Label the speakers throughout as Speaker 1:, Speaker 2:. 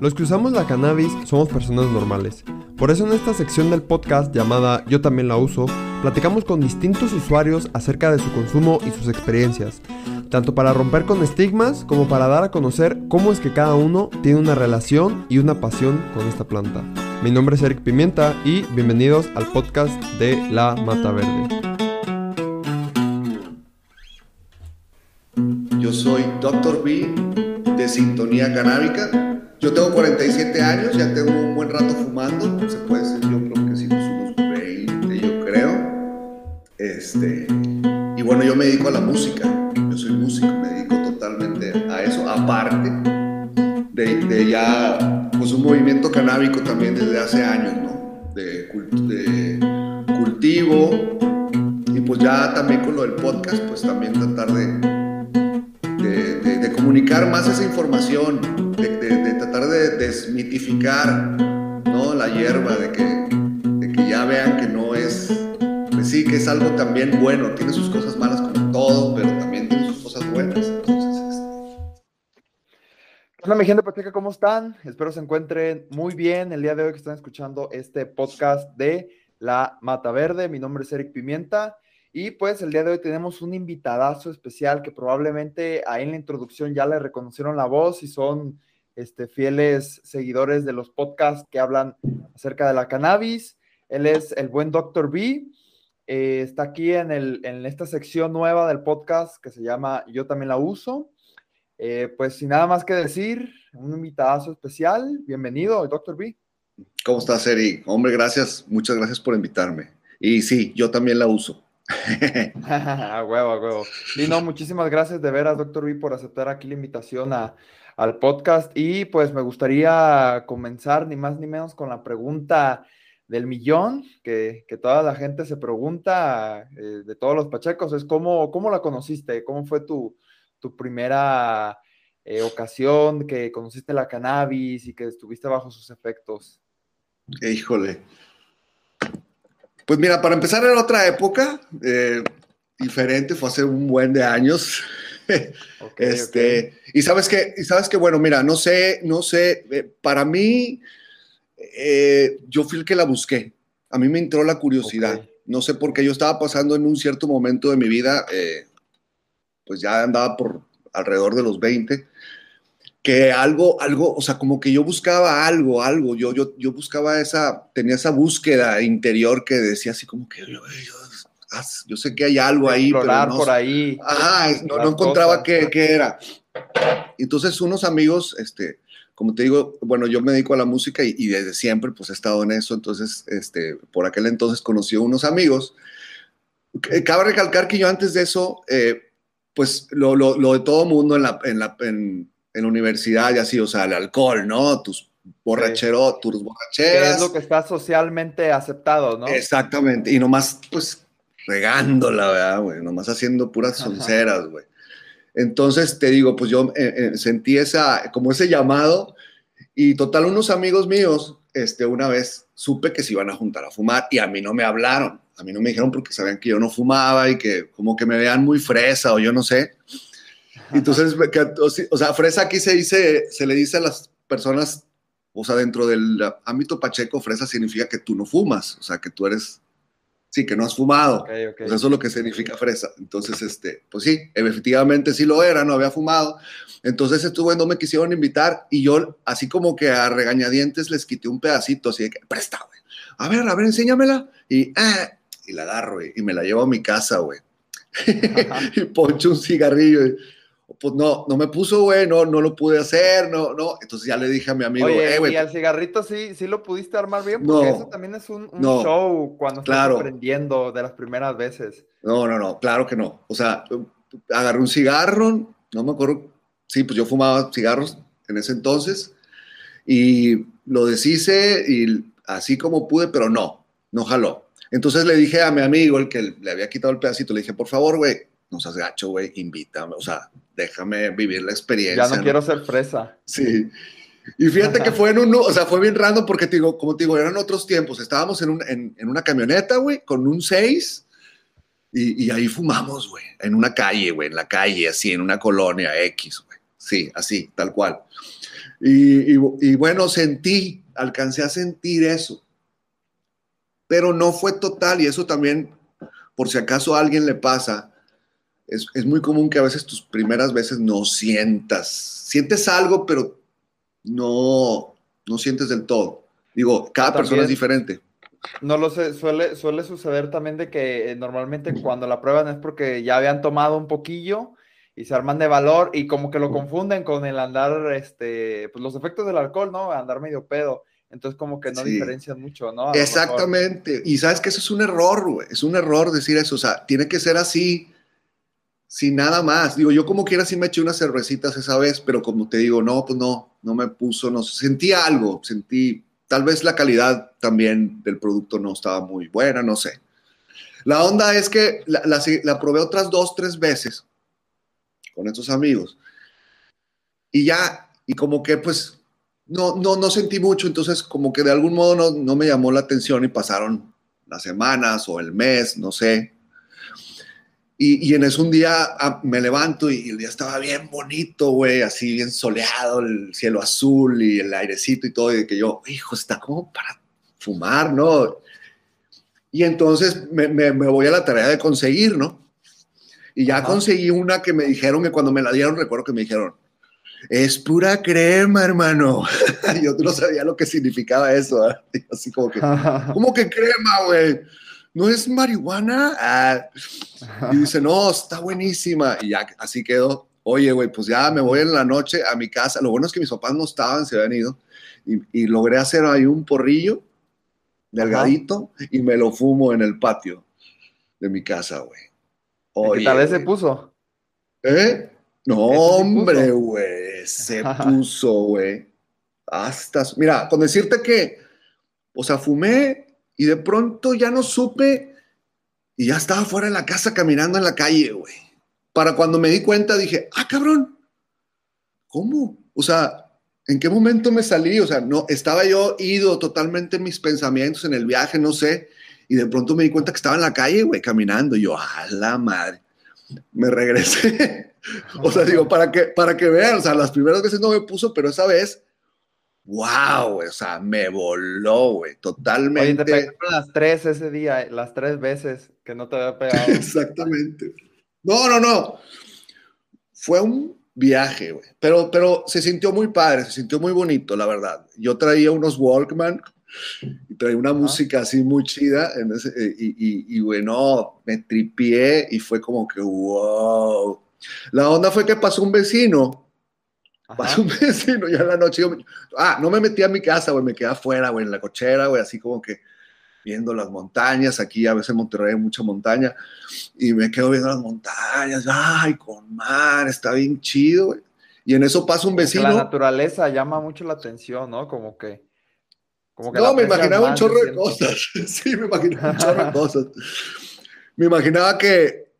Speaker 1: Los que usamos la cannabis somos personas normales. Por eso en esta sección del podcast llamada Yo también la uso, platicamos con distintos usuarios acerca de su consumo y sus experiencias, tanto para romper con estigmas como para dar a conocer cómo es que cada uno tiene una relación y una pasión con esta planta. Mi nombre es Eric Pimienta y bienvenidos al podcast de La Mata Verde.
Speaker 2: Yo soy Dr. B de Sintonía Canábica yo tengo 47 años, ya tengo un buen rato fumando, se puede decir, yo creo que sí, unos 20, yo creo. Este, y bueno, yo me dedico a la música, yo soy músico, me dedico totalmente a eso, aparte de, ya, pues un movimiento canábico también desde hace años, ¿no? De, de cultivo, y pues ya también con lo del podcast, pues también tratar de comunicar más esa información, de, tratar de desmitificar ¿no? la hierba, de que, que ya vean que no es, pues sí, que es algo también bueno, tiene sus cosas malas como todo, pero también tiene sus cosas buenas. Entonces,
Speaker 1: Hola mi gente Pacheca, ¿cómo están? Espero se encuentren muy bien el día de hoy que están escuchando este podcast de La Mata Verde. Mi nombre es Eric Pimienta y pues el día de hoy tenemos un invitadazo especial que probablemente ahí en la introducción ya le reconocieron la voz y son este, fieles seguidores de los podcasts que hablan acerca de la cannabis. Él es el buen Dr. B. Eh, está aquí en, el, en, esta sección nueva del podcast que se llama Yo también la uso. Eh, pues sin nada más que decir, un invitadazo especial. Bienvenido, Dr. B.
Speaker 2: ¿Cómo estás, Eric? Hombre, gracias. Muchas gracias por invitarme. Y sí, yo también la uso.
Speaker 1: a huevo, a huevo. Y no, muchísimas gracias de veras, doctor B, por aceptar aquí la invitación al podcast. Y pues me gustaría comenzar ni más ni menos con la pregunta del millón, que, toda la gente se pregunta eh, de todos los pachecos, es cómo, cómo la conociste, cómo fue tu, tu primera eh, ocasión que conociste la cannabis y que estuviste bajo sus efectos.
Speaker 2: Híjole, pues mira, para empezar era otra época, eh, diferente, fue hace un buen de años. este, Y sabes que, y sabes que, bueno, mira, no sé, no sé, eh, para mí, eh, yo fui el que la busqué. A mí me entró la curiosidad. No sé por qué yo estaba pasando en un cierto momento de mi vida, pues ya andaba por alrededor de los 20 que algo, algo, o sea, como que yo buscaba algo, algo, yo, yo, yo buscaba esa, tenía esa búsqueda interior que decía así como que yo, yo, sé que hay algo ahí,
Speaker 1: pero no, por ahí.
Speaker 2: Ajá, no, no encontraba qué, qué, era. Entonces unos amigos, este, como te digo, bueno, yo me dedico a la música y, desde siempre pues he estado en eso, entonces, este, por aquel entonces conocí a unos amigos. Cabe recalcar que yo antes de eso, eh, pues lo, lo, lo, de todo mundo en la, en la en, en la universidad y así, o sea, el alcohol, ¿no? Tus borracheros, tus borracheras.
Speaker 1: es lo que está socialmente aceptado, ¿no?
Speaker 2: Exactamente, y nomás, pues, regándola, ¿verdad, güey? Nomás haciendo puras sonceras, güey. Entonces, te digo, pues yo eh, eh, sentí esa, como ese llamado, y total, unos amigos míos, este, una vez supe que se iban a juntar a fumar, y a mí no me hablaron, a mí no me dijeron porque sabían que yo no fumaba y que como que me vean muy fresa o yo no sé. Entonces, o sea, fresa aquí se dice, se le dice a las personas, o sea, dentro del ámbito pacheco, fresa significa que tú no fumas, o sea, que tú eres, sí, que no has fumado. Pues eso es lo que significa fresa. Entonces, este, pues sí, efectivamente sí lo era, no había fumado. Entonces estuve, no me quisieron invitar y yo, así como que a regañadientes, les quité un pedacito, así de que, presta, güey. A ver, a ver, enséñamela. Y, ah, y la agarro, güey, y me la llevo a mi casa, güey. y poncho un cigarrillo. Y, pues no, no me puso, güey, no, lo pude hacer, no, no. Entonces ya le dije a mi amigo,
Speaker 1: Oye, eh, ¿y al cigarrito sí, sí lo pudiste armar bien? Porque eso también es un, show cuando estás aprendiendo de las primeras veces.
Speaker 2: No, no, no, claro que no. O sea, agarré un cigarro, no me acuerdo, sí, pues yo fumaba cigarros en ese entonces y lo deshice y así como pude, pero no, no jaló. Entonces le dije a mi amigo, el que le había quitado el pedacito, le dije, por favor, güey, no seas gacho, güey, invítame, o sea, déjame vivir la experiencia.
Speaker 1: Ya no, quiero ser fresa.
Speaker 2: Sí. Y fíjate que fue en un, o sea, fue bien random porque te digo, como te digo, eran otros tiempos. Estábamos en, un, en, en una camioneta, güey, con un 6 y, y, ahí fumamos, güey, en una calle, güey, en la calle, así, en una colonia X, güey. Sí, así, tal cual. Y, y, bueno, sentí, alcancé a sentir eso. Pero no fue total y eso también, por si acaso a alguien le pasa, es, es muy común que a veces tus primeras veces no sientas, sientes algo, pero no, no sientes del todo. Digo, cada persona es diferente.
Speaker 1: No lo sé, suele, suele suceder también de que eh, normalmente cuando la prueban es porque ya habían tomado un poquillo y se arman de valor y como que lo confunden con el andar, este, pues los efectos del alcohol, ¿no? Andar medio pedo. Entonces como que no diferencian mucho, ¿no?
Speaker 2: Exactamente. Y sabes que eso es un error, güey. Es un error decir eso. O sea, tiene que ser así, sin nada más. Digo, yo como quiera sí me eché unas cervecitas esa vez, pero como te digo, no, pues no, no me puso, no sentí algo, sentí, tal vez la calidad también del producto no estaba muy buena, no sé. La onda es que la, la probé otras dos, tres veces con estos amigos. Y ya, y como que pues no, no, no sentí mucho, entonces como que de algún modo no, no me llamó la atención y pasaron las semanas o el mes, no sé. Y, y en eso un día ah, me levanto y el día estaba bien bonito, güey, así bien soleado, el cielo azul y el airecito y todo, y que yo, hijo, está como para fumar, ¿no? Y entonces me, me, me voy a la tarea de conseguir, ¿no? Y ya conseguí una que me dijeron que cuando me la dieron, recuerdo que me dijeron, es pura crema, hermano. yo no sabía lo que significaba eso. ¿eh? Así como que, ¿cómo que crema, güey? ¿No es marihuana? Ah. Y dice, no, está buenísima. Y ya así quedó. Oye, güey, pues ya me voy en la noche a mi casa. Lo bueno es que mis papás no estaban, se habían ido. Y, logré hacer ahí un porrillo delgadito y me lo fumo en el patio de mi casa, güey.
Speaker 1: Oye, tal vez se puso?
Speaker 2: ¿Eh? No, hombre, güey. Se puso, güey. Hasta. Mira, con decirte que, o sea, fumé y de pronto ya no supe y ya estaba fuera de la casa caminando en la calle, güey. Para cuando me di cuenta dije, ah, cabrón, ¿cómo? O sea, ¿en qué momento me salí? O sea, no, estaba yo ido totalmente en mis pensamientos, en el viaje, no sé y de pronto me di cuenta que estaba en la calle, güey, caminando. Y yo, a la madre. Me regresé. o sea, digo, para que, para que vean, o sea, las primeras veces no me puso, pero esa vez, wow, o sea, me voló, güey, totalmente.
Speaker 1: Oye, te pegaron las tres ese día, las tres veces que no te había pegado.
Speaker 2: Exactamente. No, no, no. Fue un viaje, güey. Pero, pero se sintió muy padre, se sintió muy bonito, la verdad. Yo traía unos Walkman y traía una música así muy chida en ese, eh, y, y, bueno, me tripié y fue como que wow. La onda fue que pasó un vecino, pasó un vecino ya en la noche, ah, no me metí a mi casa, güey, me quedé afuera, güey, en la cochera, güey, así como que viendo las montañas, aquí a veces en Monterrey hay mucha montaña, y me quedo viendo las montañas, ay, con mar, está bien chido, güey. Y en eso pasa un vecino.
Speaker 1: La naturaleza llama mucho la atención, ¿no? Como que
Speaker 2: no, me imaginaba un chorro de cosas. Sí, me imaginaba un chorro de cosas. Me imaginaba que,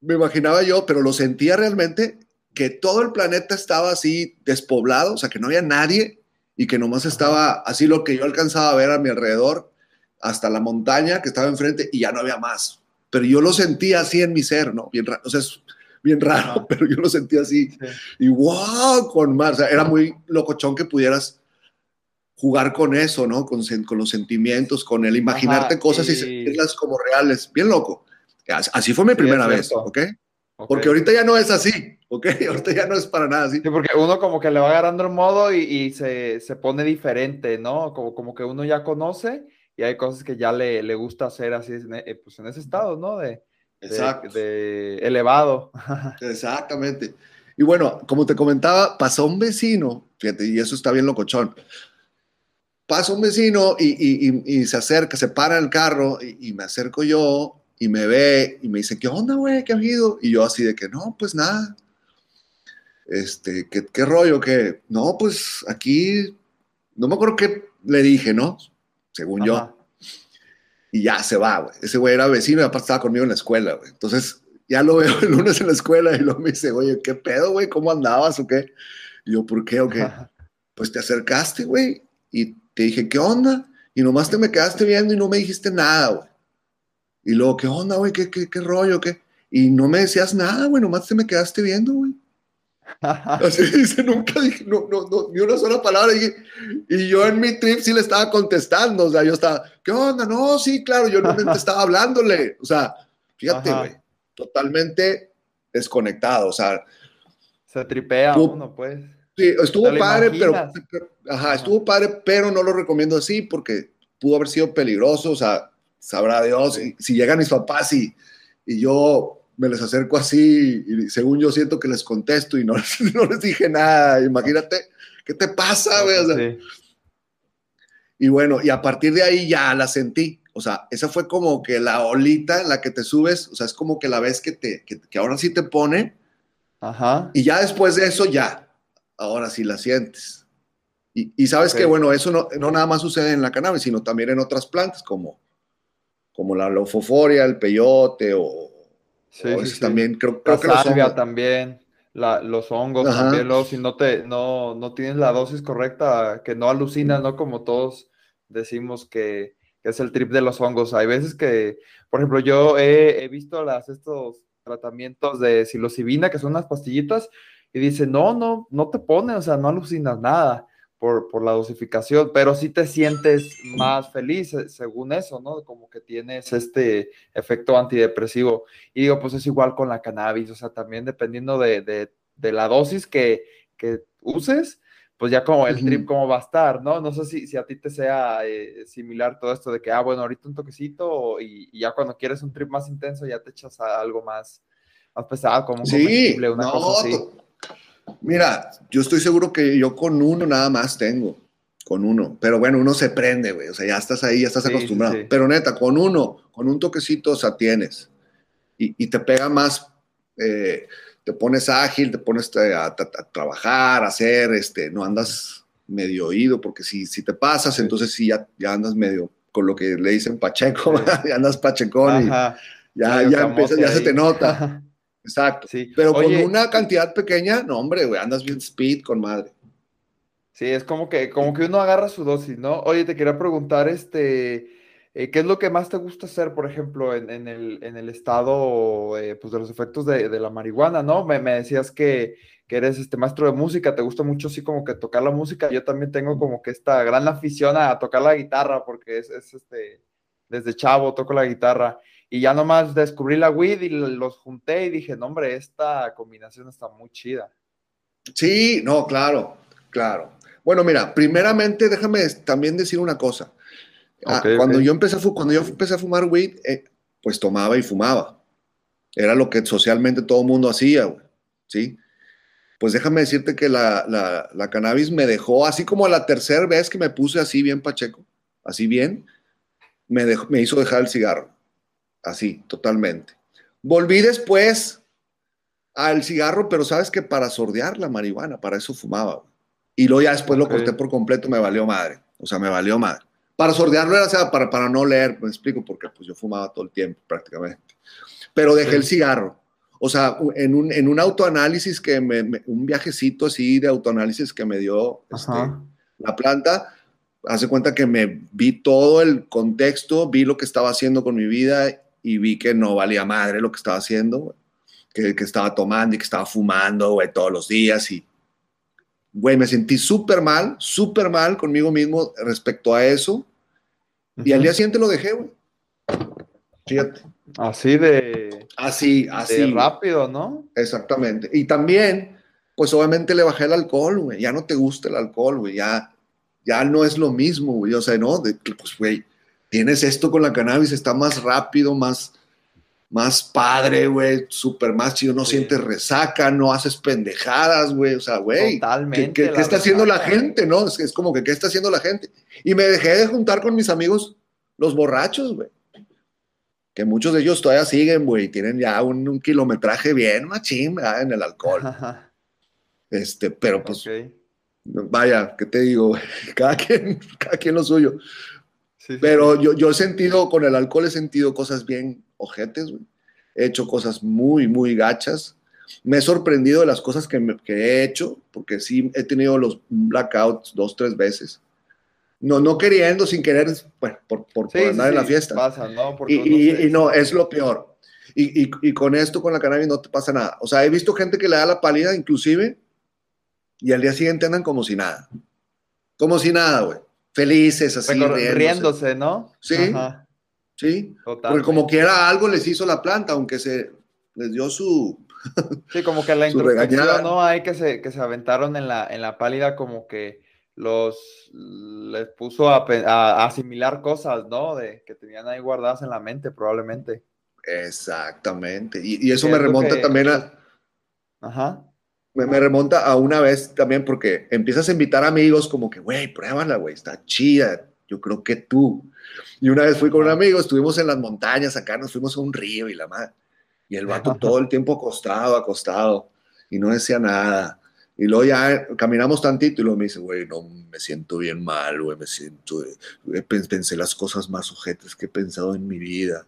Speaker 2: me imaginaba yo, pero lo sentía realmente, que todo el planeta estaba así despoblado, o sea, que no había nadie y que nomás estaba así lo que yo alcanzaba a ver a mi alrededor, hasta la montaña que estaba enfrente y ya no había más. Pero yo lo sentía así en mi ser, ¿no? Bien raro, o sea, es bien raro, pero yo lo sentía así. Y wow, con más, o sea, era muy locochón que pudieras jugar con eso, ¿no? Con, con los sentimientos, con el imaginarte cosas y... sentirlas como reales. Bien loco. Así fue mi primera vez, Porque ahorita ya no es así, ¿ok? Ahorita ya no es para nada así.
Speaker 1: Sí, porque uno como que le va agarrando el modo y, y se, se, pone diferente, ¿no? Como, como que uno ya conoce y hay cosas que ya le, le gusta hacer así, eh, pues en ese estado, ¿no? De, Exacto. de, elevado.
Speaker 2: Exactamente. Y bueno, como te comentaba, pasó un vecino, fíjate, y eso está bien locochón pasa un vecino y, se acerca, se para el carro y, me acerco yo y me ve y me dice, ¿qué onda, güey? ¿Qué ha habido? Y yo así de que, no, pues nada. Este, ¿qué, qué rollo? que No, pues aquí, no me acuerdo qué le dije, ¿no? Según yo. Y ya se va, güey. Ese güey era vecino y aparte estaba conmigo en la escuela, güey. Entonces, ya lo veo el lunes en la escuela y luego me dice, oye, ¿qué pedo, güey? ¿Cómo andabas o qué? Y yo, ¿por qué o qué? Pues te acercaste, güey, y te dije, ¿qué onda? Y nomás te me quedaste viendo y no me dijiste nada, güey. Y luego, ¿qué onda, güey? ¿Qué, qué, rollo? ¿Qué? Y no me decías nada, güey, nomás te me quedaste viendo, güey. Así dice, nunca dije, no, no, no, ni una sola palabra. Dije, y yo en mi trip sí le estaba contestando. O sea, yo estaba, ¿qué onda? No, sí, claro, yo realmente estaba hablándole. O sea, fíjate, güey, totalmente desconectado. O sea,
Speaker 1: se tripea uno, pues.
Speaker 2: Sí, estuvo padre, pero, ajá, estuvo padre, pero no lo recomiendo así porque pudo haber sido peligroso. O sea, sabrá Dios. si llegan mis papás y, y yo me les acerco así y según yo siento que les contesto y no, no les dije nada. Imagínate, ¿qué te pasa, güey? Y bueno, y a partir de ahí ya la sentí. O sea, esa fue como que la olita en la que te subes, o sea, es como que la vez que, te, que, ahora sí te pone. Ajá. Y ya después de eso, ya, ahora sí la sientes. Y, y sabes que, bueno, eso no, no, nada más sucede en la cannabis, sino también en otras plantas, como, como la lofoforia, el peyote o,
Speaker 1: Sí, también creo, creo que los también, los hongos también, luego si no te, no, no tienes la dosis correcta, que no alucinas, ¿no? Como todos decimos que, es el trip de los hongos. Hay veces que, por ejemplo, yo he, visto las, estos tratamientos de psilocibina, que son unas pastillitas, y dice, no, no, no te pone, o sea, no alucinas nada por, la dosificación, pero sí te sientes más feliz eh, según eso, ¿no? Como que tienes este efecto antidepresivo. Y digo, pues es igual con la cannabis, o sea, también dependiendo de, la dosis que, uses, pues ya como el trip cómo va a estar, ¿no? No sé si, si a ti te sea eh, similar todo esto de que, ah, bueno, ahorita un toquecito y, ya cuando quieres un trip más intenso ya te echas algo más, más pesado, como un
Speaker 2: sí, una cosa así. Mira, yo estoy seguro que yo con uno nada más tengo, con uno. Pero bueno, uno se prende, güey. O sea, ya estás ahí, ya estás acostumbrado. Pero neta, con uno, con un toquecito, o sea, tienes. Y, te pega más, eh, te pones ágil, te pones a, trabajar, a hacer, este, no andas medio oído, porque si, si te pasas, entonces sí, ya, ya andas medio con lo que le dicen Pacheco, ya andas Pachecón y ya, ya, empiezas, ya se te nota. Exacto. Sí. Pero con una cantidad pequeña, no, hombre, güey, andas bien speed con madre.
Speaker 1: Sí, es como que, como que uno agarra su dosis, ¿no? Oye, te quería preguntar, este, eh, ¿qué es lo que más te gusta hacer, por ejemplo, en, el, en el, estado eh, pues de los efectos de, la marihuana, ¿no? Me, decías que, eres este maestro de música, te gusta mucho así como que tocar la música. Yo también tengo como que esta gran afición a tocar la guitarra, porque es, es este, desde chavo toco la guitarra. Y ya nomás descubrí la weed y los junté y dije, no, hombre, esta combinación está muy chida.
Speaker 2: Sí, no, claro, claro. Bueno, mira, primeramente déjame también decir una cosa. Ah, cuando, Yo empecé a cuando yo empecé a fumar weed, eh, pues tomaba y fumaba. Era lo que socialmente todo el mundo hacía, güey. ¿Sí? Pues déjame decirte que la, la, cannabis me dejó, así como la tercera vez que me puse así bien pacheco, así bien, me, dejó, me hizo dejar el cigarro así, totalmente. Volví después al cigarro, pero sabes que para sordear la marihuana, para eso fumaba. Y luego ya después lo corté por completo, me valió madre. O sea, me valió madre. Para sordearlo era, o sea, para, para no leer, me explico, porque pues yo fumaba todo el tiempo prácticamente. Pero dejé el cigarro. O sea, en un, en un autoanálisis que me, un viajecito así de autoanálisis que me dio este, la planta, hace cuenta que me vi todo el contexto, vi lo que estaba haciendo con mi vida y vi que no valía madre lo que estaba haciendo, que, que, estaba tomando y que estaba fumando, güey, todos los días y, güey, me sentí súper mal, súper mal conmigo mismo respecto a eso y al día siguiente lo dejé, güey. Fíjate.
Speaker 1: Así de...
Speaker 2: Así, así.
Speaker 1: rápido, ¿no?
Speaker 2: Exactamente. Y también, pues obviamente le bajé el alcohol, güey. Ya no te gusta el alcohol, güey. Ya, ya no es lo mismo, güey. O sea, no, de, pues, güey, tienes esto con la cannabis, está más rápido, más, más padre, güey, súper más chido, no sientes resaca, no haces pendejadas, güey, o sea, güey, ¿qué, está haciendo la gente, no? Es, como que, ¿qué está haciendo la gente? Y me dejé de juntar con mis amigos, los borrachos, güey, que muchos de ellos todavía siguen, güey, tienen ya un, kilometraje bien machín, ¿verdad? En el alcohol. Este, pero pues, vaya, ¿qué te digo? Cada quien, cada quien lo suyo. Pero Yo, yo he sentido, con el alcohol he sentido cosas bien ojetes, He hecho cosas muy, muy gachas. Me he sorprendido de las cosas que, he hecho, porque sí he tenido los blackouts dos, tres veces. No, no queriendo, sin querer, bueno, por, por, andar en la fiesta.
Speaker 1: Pasa, ¿no?
Speaker 2: Y, y, no, es lo peor. Y, y, con esto, con la cannabis, no te pasa nada. O sea, he visto gente que le da la pálida, inclusive, y al día siguiente andan como si nada. Como si nada, güey. Felices, así.
Speaker 1: riéndose, ¿no?
Speaker 2: Sí. Sí. Porque como quiera algo les hizo la planta, aunque se les dio su.
Speaker 1: Sí, como que la introspección, ¿no? Hay que se, que se aventaron en la, en la pálida, como que los les puso a, asimilar cosas, ¿no? De que tenían ahí guardadas en la mente, probablemente.
Speaker 2: Exactamente. Y, eso me remonta también a.
Speaker 1: Ajá.
Speaker 2: Me, me, remonta a una vez también, porque empiezas a invitar amigos, como que, güey, pruébala, güey, está chida. Yo creo que tú. Y una vez fui con un amigo, estuvimos en las montañas acá, nos fuimos a un río y la madre. Y el vato todo el tiempo acostado, acostado, y no decía nada. Y luego ya caminamos tantito y luego me dice, güey, no, me siento bien mal, güey, me siento, eh, pensé las cosas más sujetas que he pensado en mi vida.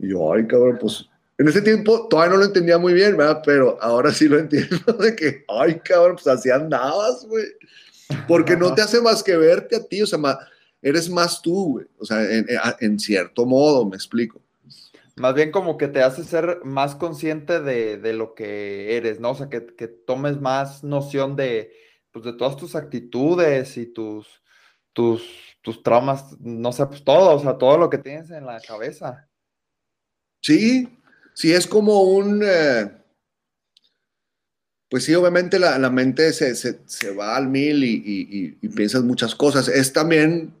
Speaker 2: Y yo, ay, cabrón, pues en ese tiempo todavía no lo entendía muy bien, ¿verdad? Pero ahora sí lo entiendo de que, ay, cabrón, pues así andabas, güey. Porque no te hace más que verte a ti, o sea, eres más tú, güey. O sea, en, en cierto modo, me explico.
Speaker 1: Más bien como que te hace ser más consciente de, lo que eres, ¿no? O sea, que, tomes más noción de, pues, de todas tus actitudes y tus, tus, tus traumas, no sé, pues todo, o sea, todo lo que tienes en la cabeza.
Speaker 2: Sí, sí, es como un... Eh, pues sí, obviamente la, mente se, va al mil y, y, piensas muchas cosas. Es también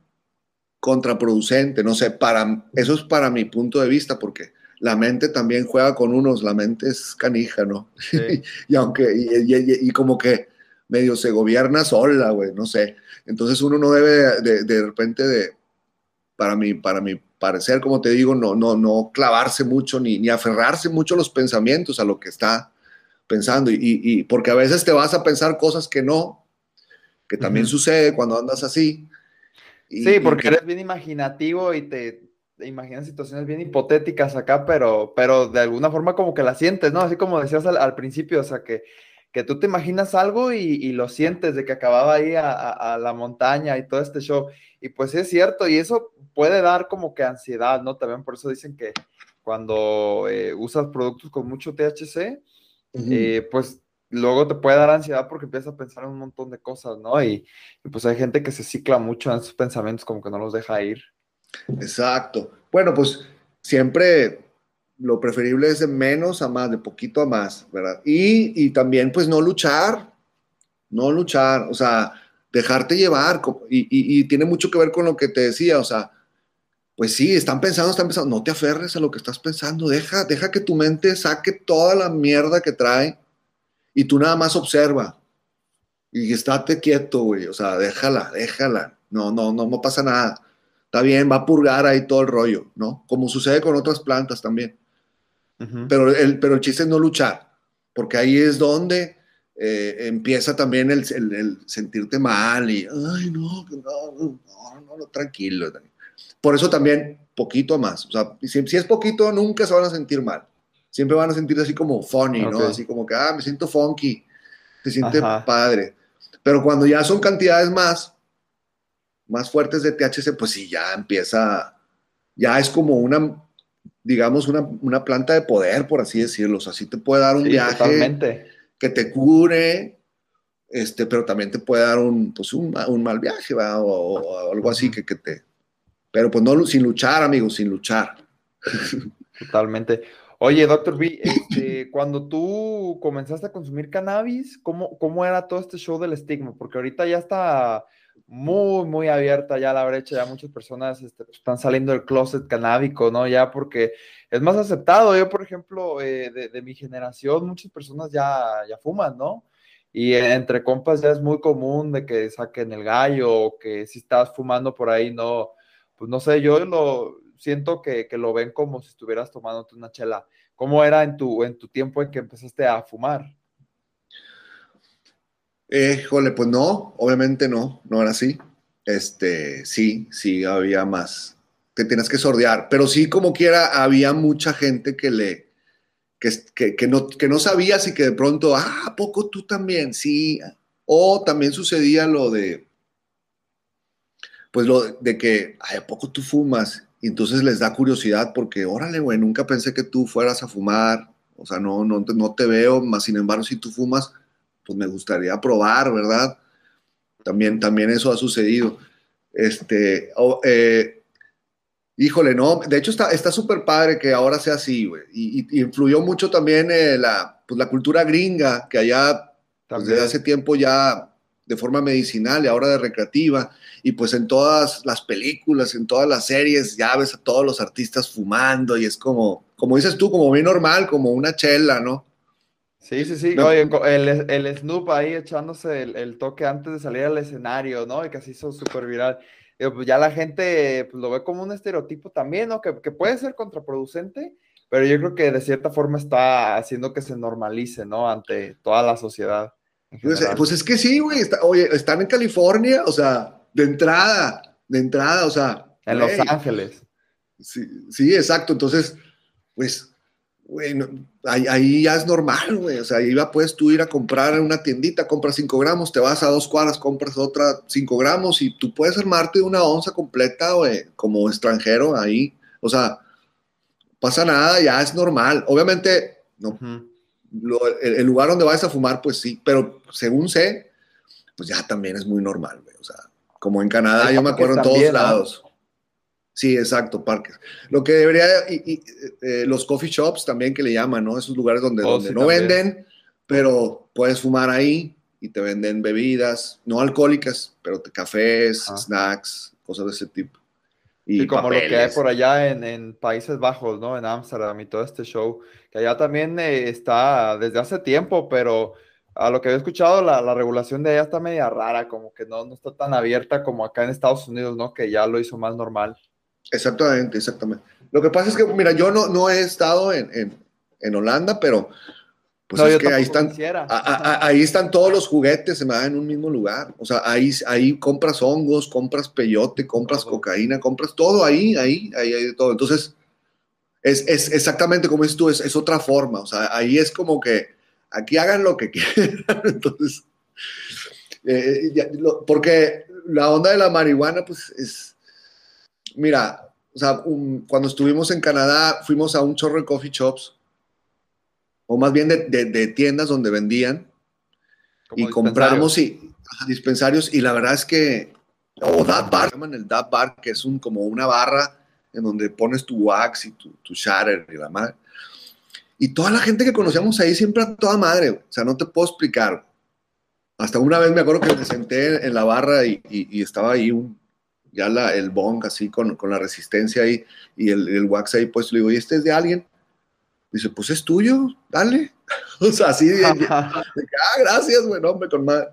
Speaker 2: contraproducente, no sé, para, eso es para mi punto de vista, porque la mente también juega con unos, la mente es canija, ¿no? y aunque, y, como que medio se gobierna sola, güey, no sé. Entonces uno no debe de, de, repente de, para mi, para mi parecer, como te digo, no, no, no clavarse mucho ni, ni aferrarse mucho a los pensamientos, a lo que está pensando. Y, y, porque a veces te vas a pensar cosas que no, que también sucede cuando andas así
Speaker 1: sí, porque eres bien imaginativo y te, imaginas situaciones bien hipotéticas acá, pero, pero de alguna forma como que la sientes, ¿no? Así como decías al, principio, o sea, que, que tú te imaginas algo y, lo sientes de que acababa ahí a, la montaña y todo este show. Y pues es cierto, y eso puede dar como que ansiedad, ¿no? También por eso dicen que cuando eh, usas productos con mucho THC, eh, pues luego te puede dar ansiedad porque empiezas a pensar en un montón de cosas, ¿no? Y, pues hay gente que se cicla mucho en sus pensamientos, como que no los deja ir.
Speaker 2: Exacto. Bueno, pues siempre lo preferible es de menos a más, de poquito a más, ¿verdad? Y, también pues no luchar, no luchar, o sea, dejarte llevar. Y, y, tiene mucho que ver con lo que te decía, o sea, pues sí, están pensando, están pensando, no te aferres a lo que estás pensando, deja, deja que tu mente saque toda la mierda que trae y tú nada más observa y estate quieto, güey, o sea, déjala, déjala, no, no, no, no pasa nada, está bien, va a purgar ahí todo el rollo, ¿no? Como sucede con otras plantas también. pero, el, pero el chiste es no luchar, porque ahí es donde eh, empieza también el, el, sentirte mal y, ay, no, no, no, no, tranquilo. Por eso también poquito más, o sea, si, si es poquito, nunca se van a sentir mal siempre van a sentir así como funny, ¿no? Así como que, ah, me siento funky, se siente padre. Pero cuando ya son cantidades más, más fuertes de THC, pues sí, ya empieza, ya es como una, digamos, una, una planta de poder, por así decirlo. O sea, sí te puede dar un viaje que te cure, este, pero también te puede dar un, pues un, un mal viaje, ¿va? O, algo así que, que te... Pero pues no, sin luchar, amigos, sin luchar.
Speaker 1: Totalmente. Oye, doctor B, este, cuando tú comenzaste a consumir cannabis, ¿cómo, ¿cómo era todo este show del estigma? Porque ahorita ya está muy, muy abierta ya la brecha, ya muchas personas este, pues, están saliendo del closet canábico, ¿no? Ya porque es más aceptado. Yo, por ejemplo, eh, de, mi generación, muchas personas ya, ya fuman, ¿no? Y entre compas ya es muy común de que saquen el gallo o que si estás fumando por ahí, no, pues no sé, yo lo, siento que, lo ven como si estuvieras tomando una chela. ¿Cómo era en tu, en tu tiempo en que empezaste a fumar?
Speaker 2: Eh, pues no, obviamente no, no era así. Este, sí, sí, había más. Te tienes que sordear, pero sí, como quiera, había mucha gente que le, que, que, no, que no sabías y que de pronto, ah, ¿a poco tú también? Sí. O también sucedía lo de, pues lo de que, ¿a poco tú fumas? y entonces les da curiosidad porque, órale, güey, nunca pensé que tú fueras a fumar, o sea, no, no, no te veo, más sin embargo, si tú fumas, pues me gustaría probar, ¿verdad? También, también eso ha sucedido. Este, eh, híjole, no, de hecho está súper padre que ahora sea así, güey, y, influyó mucho también eh, la, pues, la cultura gringa, que allá, pues, desde hace tiempo ya de forma medicinal y ahora de recreativa, y pues en todas las películas, en todas las series, ya ves a todos los artistas fumando y es como, como dices tú, como bien normal, como una chela, ¿no?
Speaker 1: Sí, sí, sí. Oye, el, el, Snoop ahí echándose el, toque antes de salir al escenario, ¿no? Y que se hizo súper viral. Pues ya la gente pues, lo ve como un estereotipo también, ¿no? Que, que, puede ser contraproducente, pero yo creo que de cierta forma está haciendo que se normalice, ¿no? Ante toda la sociedad.
Speaker 2: Pues, pues, es que sí, güey. oye, están en California, o sea, de entrada, de entrada, o sea.
Speaker 1: En Los Ángeles.
Speaker 2: Sí, sí, exacto. Entonces, pues güey, ahí, ya es normal, güey. O sea, ahí va, puedes tú ir a comprar en una tiendita, compras 5 gramos, te vas a dos cuadras, compras otra 5 gramos y tú puedes armarte una onza completa, güey, como extranjero ahí. O sea, pasa nada, ya es normal. Obviamente, no, el, lugar donde vas a fumar, pues sí, pero según sé, pues ya también es muy normal, güey. O sea, como en Canadá, yo me acuerdo en todos lados. Sí, exacto, parques. Lo que debería, y, eh, los coffee shops también que le llaman, ¿no? Esos lugares donde, oh, donde no venden, pero puedes fumar ahí y te venden bebidas, no alcohólicas, pero cafés, snacks, cosas de ese tipo.
Speaker 1: Y como lo que hay por allá en, en Países Bajos, ¿no? En Ámsterdam y todo este show, que allá también eh, está desde hace tiempo, pero a lo que he escuchado, la, la, regulación de allá está media rara, como que no, no está tan abierta como acá en Estados Unidos, ¿no? Que ya lo hizo más normal.
Speaker 2: Exactamente, exactamente. Lo que pasa es que, mira, yo no, no he estado en, en, Holanda, pero pues es que ahí están, ahí están todos los juguetes, se me dan en un mismo lugar. O sea, ahí, ahí compras hongos, compras peyote, compras cocaína, compras todo ahí, ahí, ahí de todo. Entonces, es, es exactamente como es tú, es, es, otra forma. O sea, ahí es como que aquí hagan lo que quieran. Entonces, eh, porque la onda de la marihuana, pues es mira, o sea, cuando estuvimos en Canadá, fuimos a un chorro de coffee shops, o más bien de, tiendas donde vendían, y compramos y, dispensarios, y la verdad es que, o Dab Bar, llaman el Dab Bar, que es un, como una barra en donde pones tu wax y tu, tu shatter y la madre. Y toda la gente que conocíamos ahí siempre a toda madre, o sea, no te puedo explicar. Hasta una vez me acuerdo que me senté en la barra y, y estaba ahí un, ya la, el bong así con, con, la resistencia ahí y el, el wax ahí puesto. Le digo, ¿y este es de alguien? Dice, pues es tuyo, dale. o sea, así de, ah, gracias, bueno, hombre, con más.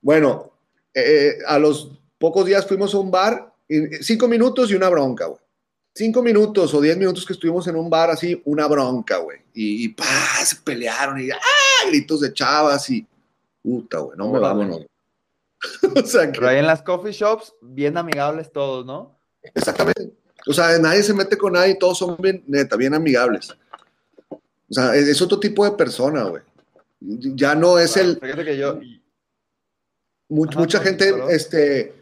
Speaker 2: Bueno, eh, a los pocos días fuimos a un bar, cinco minutos y una bronca, güey. Cinco minutos o diez minutos que estuvimos en un bar así, una bronca, güey. Y, pa, se pelearon y ¡ah! gritos de chavas y puta, güey, no me vámonos.
Speaker 1: o sea Pero ahí en las coffee shops, bien amigables todos, ¿no?
Speaker 2: Exactamente. O sea, nadie se mete con nadie, todos son bien, neta, bien amigables. O sea, es, otro tipo de persona, güey. Ya no es el.
Speaker 1: Fíjate que yo.
Speaker 2: mucha gente, este,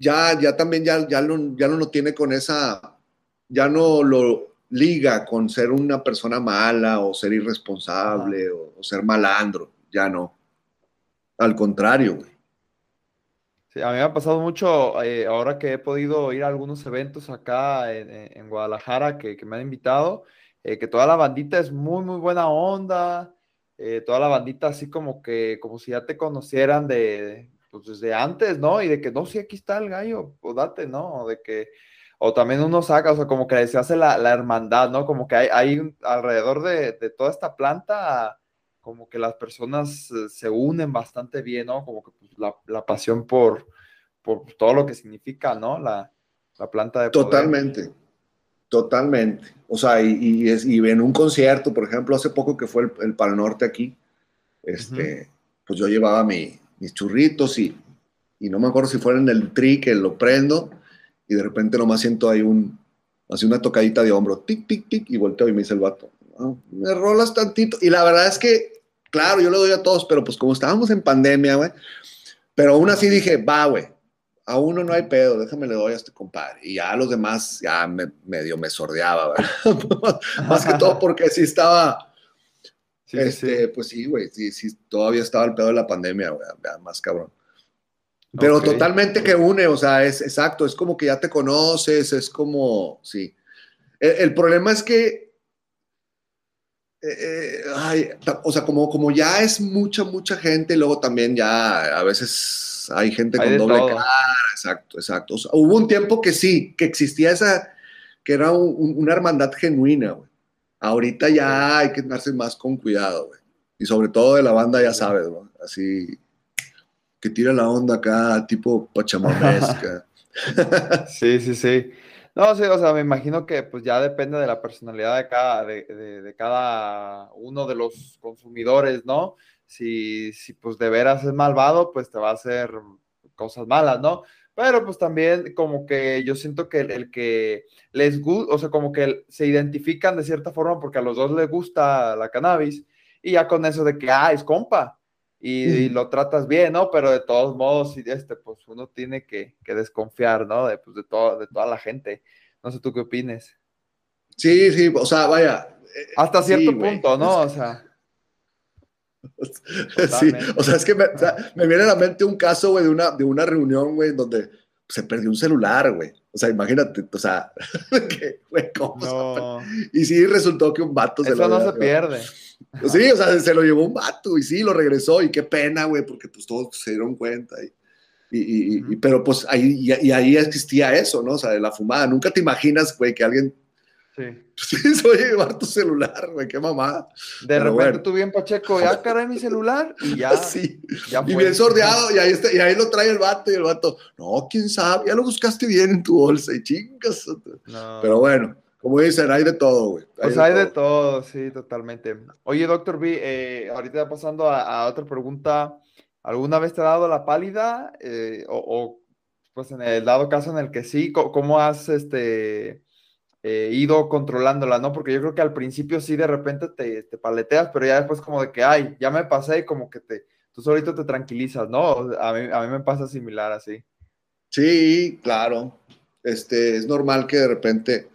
Speaker 2: ya, ya también ya, ya, no, ya no lo tiene con esa, ya no lo liga con ser una persona mala o ser irresponsable o, o, ser malandro, ya no. Al contrario, güey.
Speaker 1: Sí, a mí me ha pasado mucho eh, ahora que he podido ir a algunos eventos acá en, Guadalajara que, me han invitado, eh, que toda la bandita es muy, muy buena onda, eh, toda la bandita así como que, como si ya te conocieran de, pues desde antes, ¿no? Y de que, no, sí, aquí está el gallo, o date, ¿no? O de que, o también uno saca, o sea, como que se hace la, hermandad, ¿no? Como que hay, hay alrededor de, de toda esta planta como que las personas eh, se unen bastante bien, ¿no? Como que pues, la, pasión por, por todo lo que significa, ¿no? La, planta de
Speaker 2: poder. Totalmente, totalmente. O sea, y, es, y en un concierto, por ejemplo, hace poco que fue el, el Pal Norte aquí, este, pues yo llevaba mis churritos y, y no me acuerdo si fuera en el tri que lo prendo y de repente nomás siento ahí un, así una tocadita de hombro, tic, tic, tic, y volteo y me dice el vato, me rolas tantito. Y la verdad es que, claro, yo le doy a todos, pero pues como estábamos en pandemia, güey, pero aún así dije, va, güey, a uno no hay pedo, déjame le doy a este compadre. Y ya a los demás ya me, medio me sordeaba, ¿verdad? Más que todo porque sí estaba, este, pues sí, güey, sí, sí, todavía estaba el pedo de la pandemia, güey, más cabrón. Pero totalmente que une, o sea, es exacto, es como que ya te conoces, es como, sí. El, problema es que, eh, eh, o sea, como, como ya es mucha, mucha gente, luego también ya a veces hay gente con doble cara, exacto, exacto. hubo un tiempo que sí, que existía esa, que era una hermandad genuina, güey. Ahorita ya hay que darse más con cuidado, güey. Y sobre todo de la banda, ya sabes, güey. Así que tira la onda acá, tipo pachamamesca.
Speaker 1: sí, sí, sí. No, sí, o sea, me imagino que pues ya depende de la personalidad de cada, de, de, cada uno de los consumidores, ¿no? Si, si pues de veras es malvado, pues te va a hacer cosas malas, ¿no? Pero pues también como que yo siento que el, que les gusta, o sea, como que se identifican de cierta forma porque a los dos les gusta la cannabis y ya con eso de que, ah, es compa y, lo tratas bien, ¿no? Pero de todos modos, este, pues uno tiene que, desconfiar, ¿no? De, pues, de, de toda la gente. No sé tú qué opines.
Speaker 2: Sí, sí, o sea, vaya.
Speaker 1: Eh, Hasta cierto punto, ¿no? O sea.
Speaker 2: Sí, o sea, es que me, viene a la mente un caso, güey, de una, de una reunión, güey, donde se perdió un celular, güey. O sea, imagínate, o sea, güey, ¿cómo Y sí, resultó que un vato
Speaker 1: se Eso no se pierde.
Speaker 2: Sí, o sea, se lo llevó un vato y sí, lo regresó y qué pena, güey, porque pues todos se dieron cuenta. Y, y, pero pues ahí, y, ahí existía eso, ¿no? O sea, de la fumada. Nunca te imaginas, güey, que alguien Sí. Sí, a llevar tu celular, güey, qué mamada.
Speaker 1: De repente tú bien Pacheco, ya caray mi celular y ya.
Speaker 2: Sí. y bien sordeado, y ahí, está, y ahí lo trae el vato y el vato, no, quién sabe, ya lo buscaste bien en tu bolsa y chingas. Pero bueno, como dicen, hay de todo, güey.
Speaker 1: Pues hay de todo, sí, totalmente. Oye, doctor B, eh, ahorita pasando a, otra pregunta. ¿Alguna vez te ha dado la pálida? Eh, o, pues en el dado caso en el que sí, ¿cómo has este eh, ido controlándola, ¿no? Porque yo creo que al principio sí de repente te, te, paleteas, pero ya después como de que, ay, ya me pasé y como que te, tú solito te tranquilizas, ¿no? A mí, a mí me pasa similar así.
Speaker 2: Sí, claro. Este, es normal que de repente,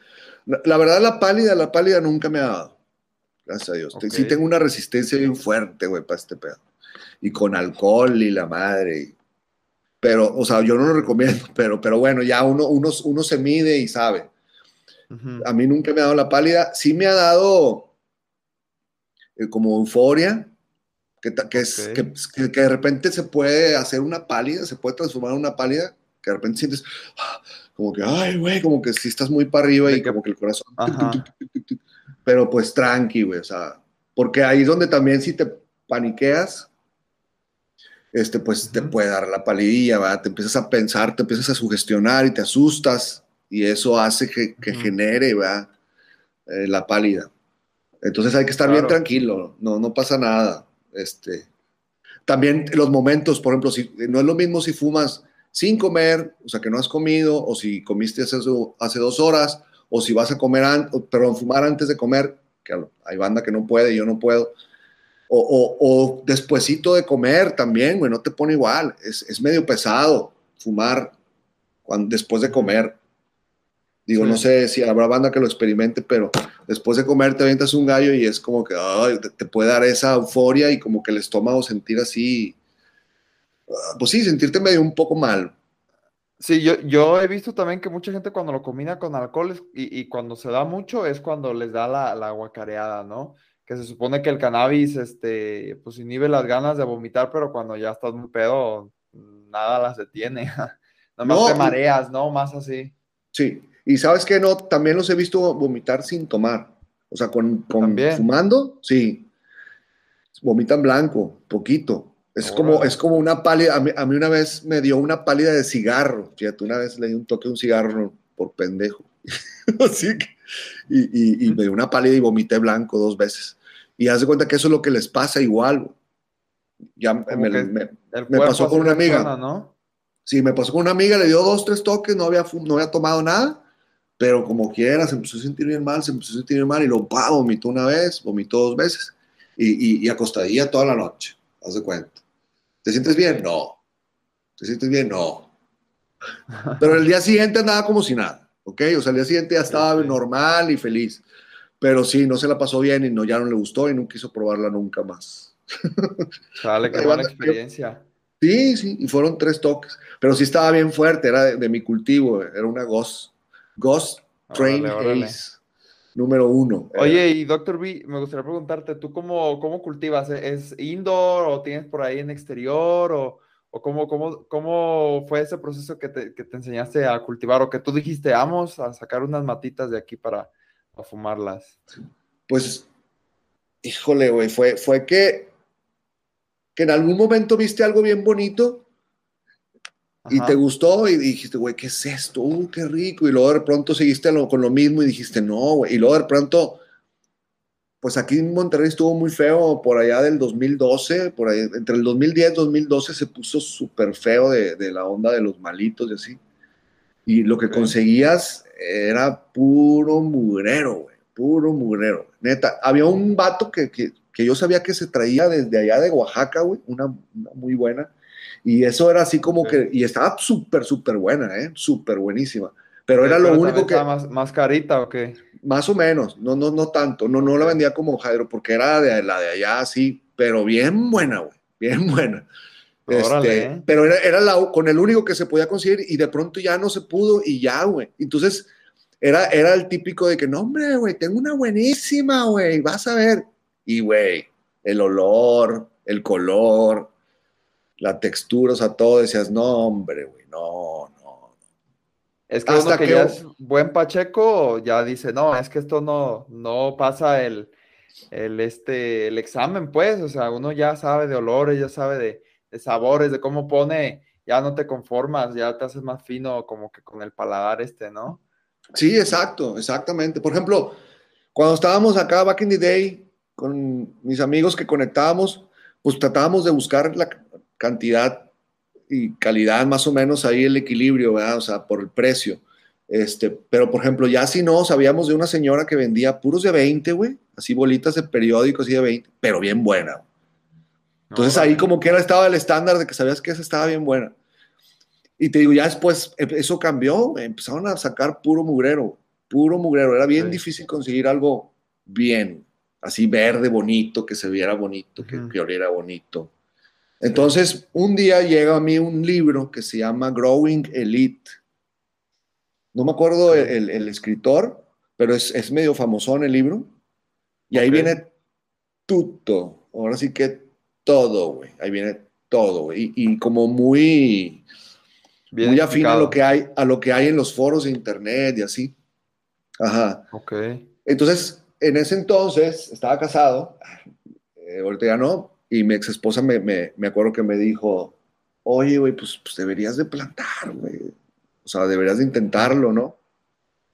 Speaker 2: la, verdad la pálida, la pálida nunca me ha dado. Gracias a Dios. Sí tengo una resistencia bien fuerte, güey, para este pedo. Y con alcohol y la madre. Pero, o sea, yo no lo recomiendo, pero, pero bueno, ya uno, uno, uno se mide y sabe. A mí nunca me ha dado la pálida. Sí me ha dado eh, como euforia, que, que, es, que, que, de repente se puede hacer una pálida, se puede transformar en una pálida, que de repente sientes ah, como que, ay, güey, como que si estás muy para arriba y como que el corazón. Pero pues tranqui, güey, o sea, porque ahí es donde también si te paniqueas, este, pues te puede dar la palidilla, ¿verdad? Te empiezas a pensar, te empiezas a sugestionar y te asustas y eso hace que, genere eh, la pálida. Entonces hay que estar bien tranquilo, no, no pasa nada. Este, también los momentos, por ejemplo, si, no es lo mismo si fumas sin comer, o sea, que no has comido, o si comiste hace, hace dos horas, o si vas a comer, perdón, fumar antes de comer, que hay banda que no puede, yo no puedo, o, o, o despuesito de comer también, güey, no te pone igual, es, es medio pesado fumar cuando, después de comer. Digo, no sé si habrá banda que lo experimente, pero después de comer te aventas un gallo y es como que te, puede dar esa euforia y como que el estómago sentir así, ah, pues sí, sentirte medio un poco mal.
Speaker 1: Sí, yo, yo he visto también que mucha gente cuando lo combina con alcohol y, cuando se da mucho es cuando les da la, la guacareada, ¿no? Que se supone que el cannabis, este, pues inhibe las ganas de vomitar, pero cuando ya estás muy pedo, nada las detiene. Nada más te mareas, ¿no? Más así.
Speaker 2: Sí, y sabes que no, también los he visto vomitar sin tomar. O sea, con, con fumando, sí. Vomitan blanco, poquito. Es como, es como una pálida. A mí, una vez me dio una pálida de cigarro. Fíjate, una vez le di un toque de un cigarro por pendejo. Así que, y, y, me dio una pálida y vomité blanco dos veces. Y haz de cuenta que eso es lo que les pasa igual. Ya me, me, pasó con una amiga. ¿no? Sí, me pasó con una amiga, le dio dos, tres toques, no había, no había tomado nada pero como quiera, se empezó a sentir bien mal, se empezó a sentir bien mal y lo pa, vomitó una vez, vomitó dos veces y, y, y acostadilla toda la noche, haz de cuenta. ¿Te sientes bien? No. ¿Te sientes bien? No. Pero el día siguiente andaba como si nada, ¿ok? O sea, el día siguiente ya estaba normal y feliz. Pero sí, no se la pasó bien y no, ya no le gustó y no quiso probarla nunca más.
Speaker 1: Sale, qué buena experiencia.
Speaker 2: Sí, sí, y fueron tres toques. Pero sí estaba bien fuerte, era de, mi cultivo, era una Ghost, Ghost Train Haze número uno.
Speaker 1: Oye, y Doctor B, me gustaría preguntarte, ¿tú cómo, cómo cultivas? ¿Es indoor o tienes por ahí en exterior? ¿O, o cómo, cómo, cómo, fue ese proceso que te, que te, enseñaste a cultivar? ¿O que tú dijiste, vamos a sacar unas matitas de aquí para, fumarlas?
Speaker 2: Pues, híjole, güey, fue, fue que, que en algún momento viste algo bien bonito y te gustó y dijiste, güey, ¿qué es esto? Uh, qué rico. Y luego de pronto seguiste con lo mismo y dijiste, no, güey. Y luego de pronto, pues aquí en Monterrey estuvo muy feo por allá del 2012, por ahí, entre el 2010 y 2012 se puso súper feo de, de, la onda de los malitos y así. Y lo que conseguías era puro mugrero, güey, puro mugrero. Neta, había un vato que, que, que, yo sabía que se traía desde allá de Oaxaca, güey, una, una muy buena y eso era así como que, y estaba súper, súper buena, ¿eh? Súper buenísima. Pero era lo único que...
Speaker 1: Más, más carita o qué?
Speaker 2: Más o menos, no, no, no tanto. No, no la vendía como Jairo porque era de la de allá así, pero bien buena, güey, bien buena. Este, ¿eh? Pero era, era la, con el único que se podía conseguir y de pronto ya no se pudo y ya, güey. Entonces era, era el típico de que, no, hombre, güey, tengo una buenísima, güey, vas a ver. Y, güey, el olor, el color, la textura, o sea, todo, decías, no, hombre, güey, no, no.
Speaker 1: Es que Hasta uno que, ya es buen Pacheco ya dice, no, es que esto no, no pasa el, el, este, el examen, pues, o sea, uno ya sabe de olores, ya sabe de, de sabores, de cómo pone, ya no te conformas, ya te haces más fino como que con el paladar este, ¿no?
Speaker 2: Sí, exacto, exactamente. Por ejemplo, cuando estábamos acá back in the day con mis amigos que conectábamos, pues tratábamos de buscar la, cantidad y calidad más o menos ahí el equilibrio, ¿verdad? O sea, por el precio. Este, pero por ejemplo, ya si no, sabíamos de una señora que vendía puros de 20, güey, así bolitas de periódico, así de 20, pero bien buena. Entonces ahí como que era estaba el estándar de que sabías que esa estaba bien buena. Y te digo, ya después eh, eso cambió, empezaron a sacar puro mugrero, puro mugrero. Era bien difícil conseguir algo bien, así verde, bonito, que se viera bonito, que, que oliera bonito. Entonces, un día llega a mí un libro que se llama Growing Elite. No me acuerdo el, escritor, pero es, medio famosón el libro. Y ahí viene todo. Ahora sí que todo, güey. Ahí viene todo, güey. Y, como muy, muy afín a lo, que hay, a lo que hay en los foros de internet y así. Ajá.
Speaker 1: Ok.
Speaker 2: Entonces, en ese entonces estaba casado. Eh, ahorita ya no, y mi ex esposa me, me, me acuerdo que me dijo, oye, güey, pues, pues, deberías de plantar, güey. O sea, deberías de intentarlo, ¿no?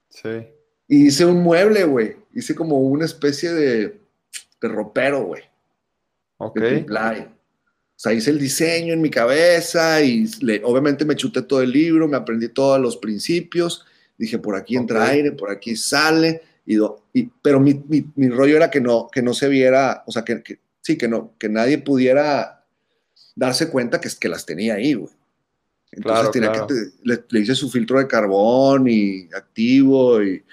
Speaker 1: Sí.
Speaker 2: Y hice un mueble, güey. Hice como una especie de, de ropero, güey.
Speaker 1: Ok.
Speaker 2: o sea, hice el diseño en mi cabeza y obviamente me chuté todo el libro, me aprendí todos los principios. Dije, por aquí entra aire, por aquí sale. Y, y pero mi, mi, mi, rollo era que no, que no se viera, o sea, que, que sí, que no, que nadie pudiera darse cuenta que, que las tenía ahí, güey. Entonces tenía que le, hice su filtro de carbón y activo y,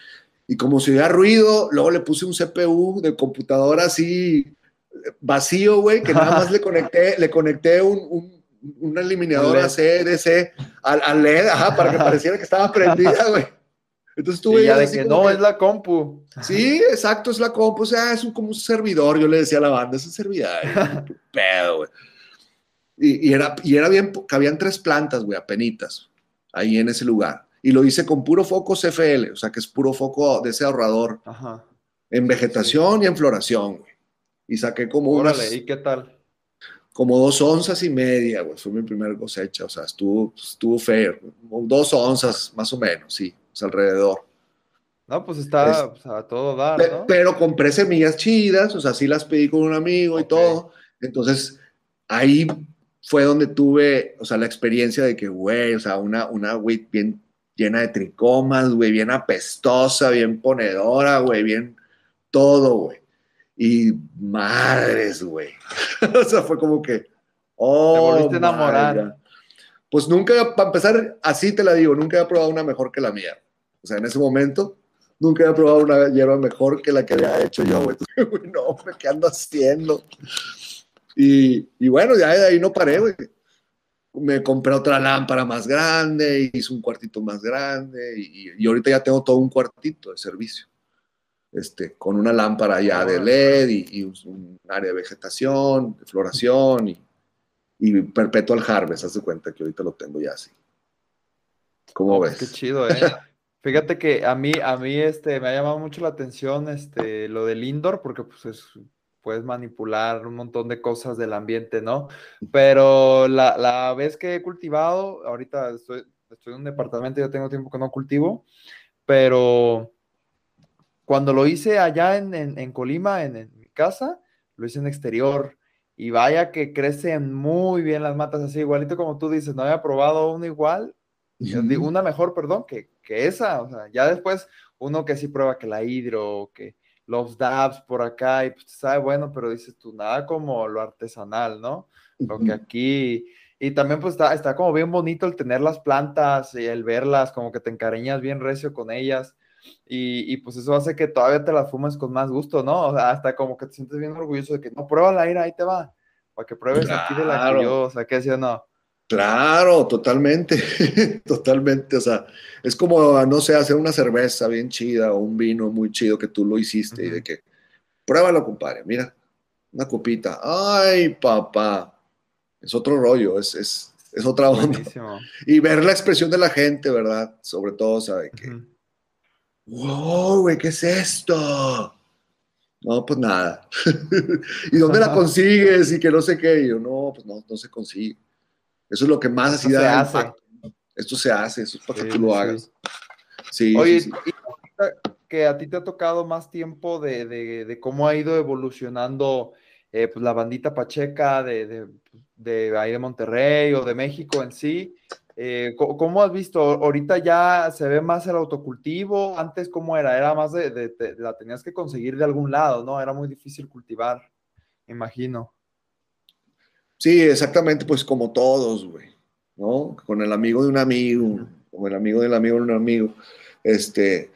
Speaker 2: y como si hubiera ruido, luego le puse un CPU de computadora así vacío, güey, que nada más le conecté, le conecté un, un, una eliminadora CDC al, al LED, ajá, para que pareciera que estaba prendida, güey. Entonces
Speaker 1: tuve ya de que no, es la compu.
Speaker 2: Sí, exacto, es la compu. O sea, es un, como un servidor, yo le decía a la banda, es un servidor. pedo, güey. Y, era, y era bien, cabían tres plantas, güey, apenitas, ahí en ese lugar. Y lo hice con puro foco CFL, o sea, que es puro foco de ese ahorrador. Ajá. En vegetación y en floración, güey. Y saqué como
Speaker 1: Órale, ¿y qué tal?
Speaker 2: Como dos onzas y media, güey. Fue mi primera cosecha, o sea, estuvo, estuvo feo. Dos onzas, más o menos, sí alrededor.
Speaker 1: No, pues está pues, a todo dar, ¿no?
Speaker 2: Pero compré semillas chidas, o sea, sí las pedí con un amigo y todo. Entonces, ahí fue donde tuve, o sea, la experiencia de que, güey, o sea, una, una wheat bien llena de tricomas, güey, bien apestosa, bien ponedora, güey, bien todo, güey. Y madres, güey. o sea, fue como que, oh.
Speaker 1: Te volviste a enamorar.
Speaker 2: Pues nunca, para empezar, así te la digo, nunca he probado una mejor que la mía. O sea, en ese momento, nunca he probado una hierba mejor que la que había hecho yo, güey. no, ¿qué ando haciendo? Y, y bueno, ya de ahí no paré, güey. Me compré otra lámpara más grande, hice un cuartito más grande y, y ahorita ya tengo todo un cuartito de servicio. Este, con una lámpara ya de LED y, un área de vegetación, de floración y, y perpetual harvest, haz de cuenta que ahorita lo tengo ya así. ¿Cómo pues
Speaker 1: ves? Qué chido, ¿eh? Fíjate que a mí, a mí este, me ha llamado mucho la atención este, lo del indoor, porque pues es, puedes manipular un montón de cosas del ambiente, ¿no? Pero la, la vez que he cultivado, ahorita estoy, estoy en un departamento, ya tengo tiempo que no cultivo, pero cuando lo hice allá en, en, Colima, en, mi casa, lo hice en exterior. Y vaya que crecen muy bien las matas así, igualito como tú dices, no había probado uno igual, una mejor, perdón, que, que, esa. O sea, ya después uno que sí prueba que la hidro, que los dabs por acá, y pues sabe bueno, pero dices tú, nada como lo artesanal, ¿no? Lo que aquí, y también pues está, está como bien bonito el tener las plantas y el verlas, como que te encariñas bien recio con ellas. Y, pues eso hace que todavía te las fumes con más gusto, ¿no? O sea, hasta como que te sientes bien orgulloso de que no, prueba la ira, ahí te va, para que pruebes aquí de la que yo, o sea, que o no.
Speaker 2: Claro, totalmente, totalmente, o sea, es como, no sé, hacer una cerveza bien chida o un vino muy chido que tú lo hiciste y de que, pruébalo, compadre, mira, una copita, ay, papá, es otro rollo, es, es, es otra onda. Y ver la expresión de la gente, ¿verdad? Sobre todo, ¿sabe? Que wow, güey, ¿qué es esto? No, pues nada. ¿Y dónde la consigues? Y que no sé qué. Y yo, no, pues no, no se consigue. Eso es lo que más así da hace. Esto se hace, eso es para que tú lo hagas. Sí.
Speaker 1: Oye, que a ti te ha tocado más tiempo de, de, de cómo ha ido evolucionando eh, pues la bandita pacheca de, de, de, ahí de Monterrey o de México en sí, eh, ¿Cómo has visto? Ahorita ya se ve más el autocultivo. Antes, ¿cómo era? Era más de, la tenías que conseguir de algún lado, ¿no? Era muy difícil cultivar, imagino.
Speaker 2: Sí, exactamente, pues como todos, güey, ¿no? Con el amigo de un amigo, con el amigo del amigo de un amigo, este,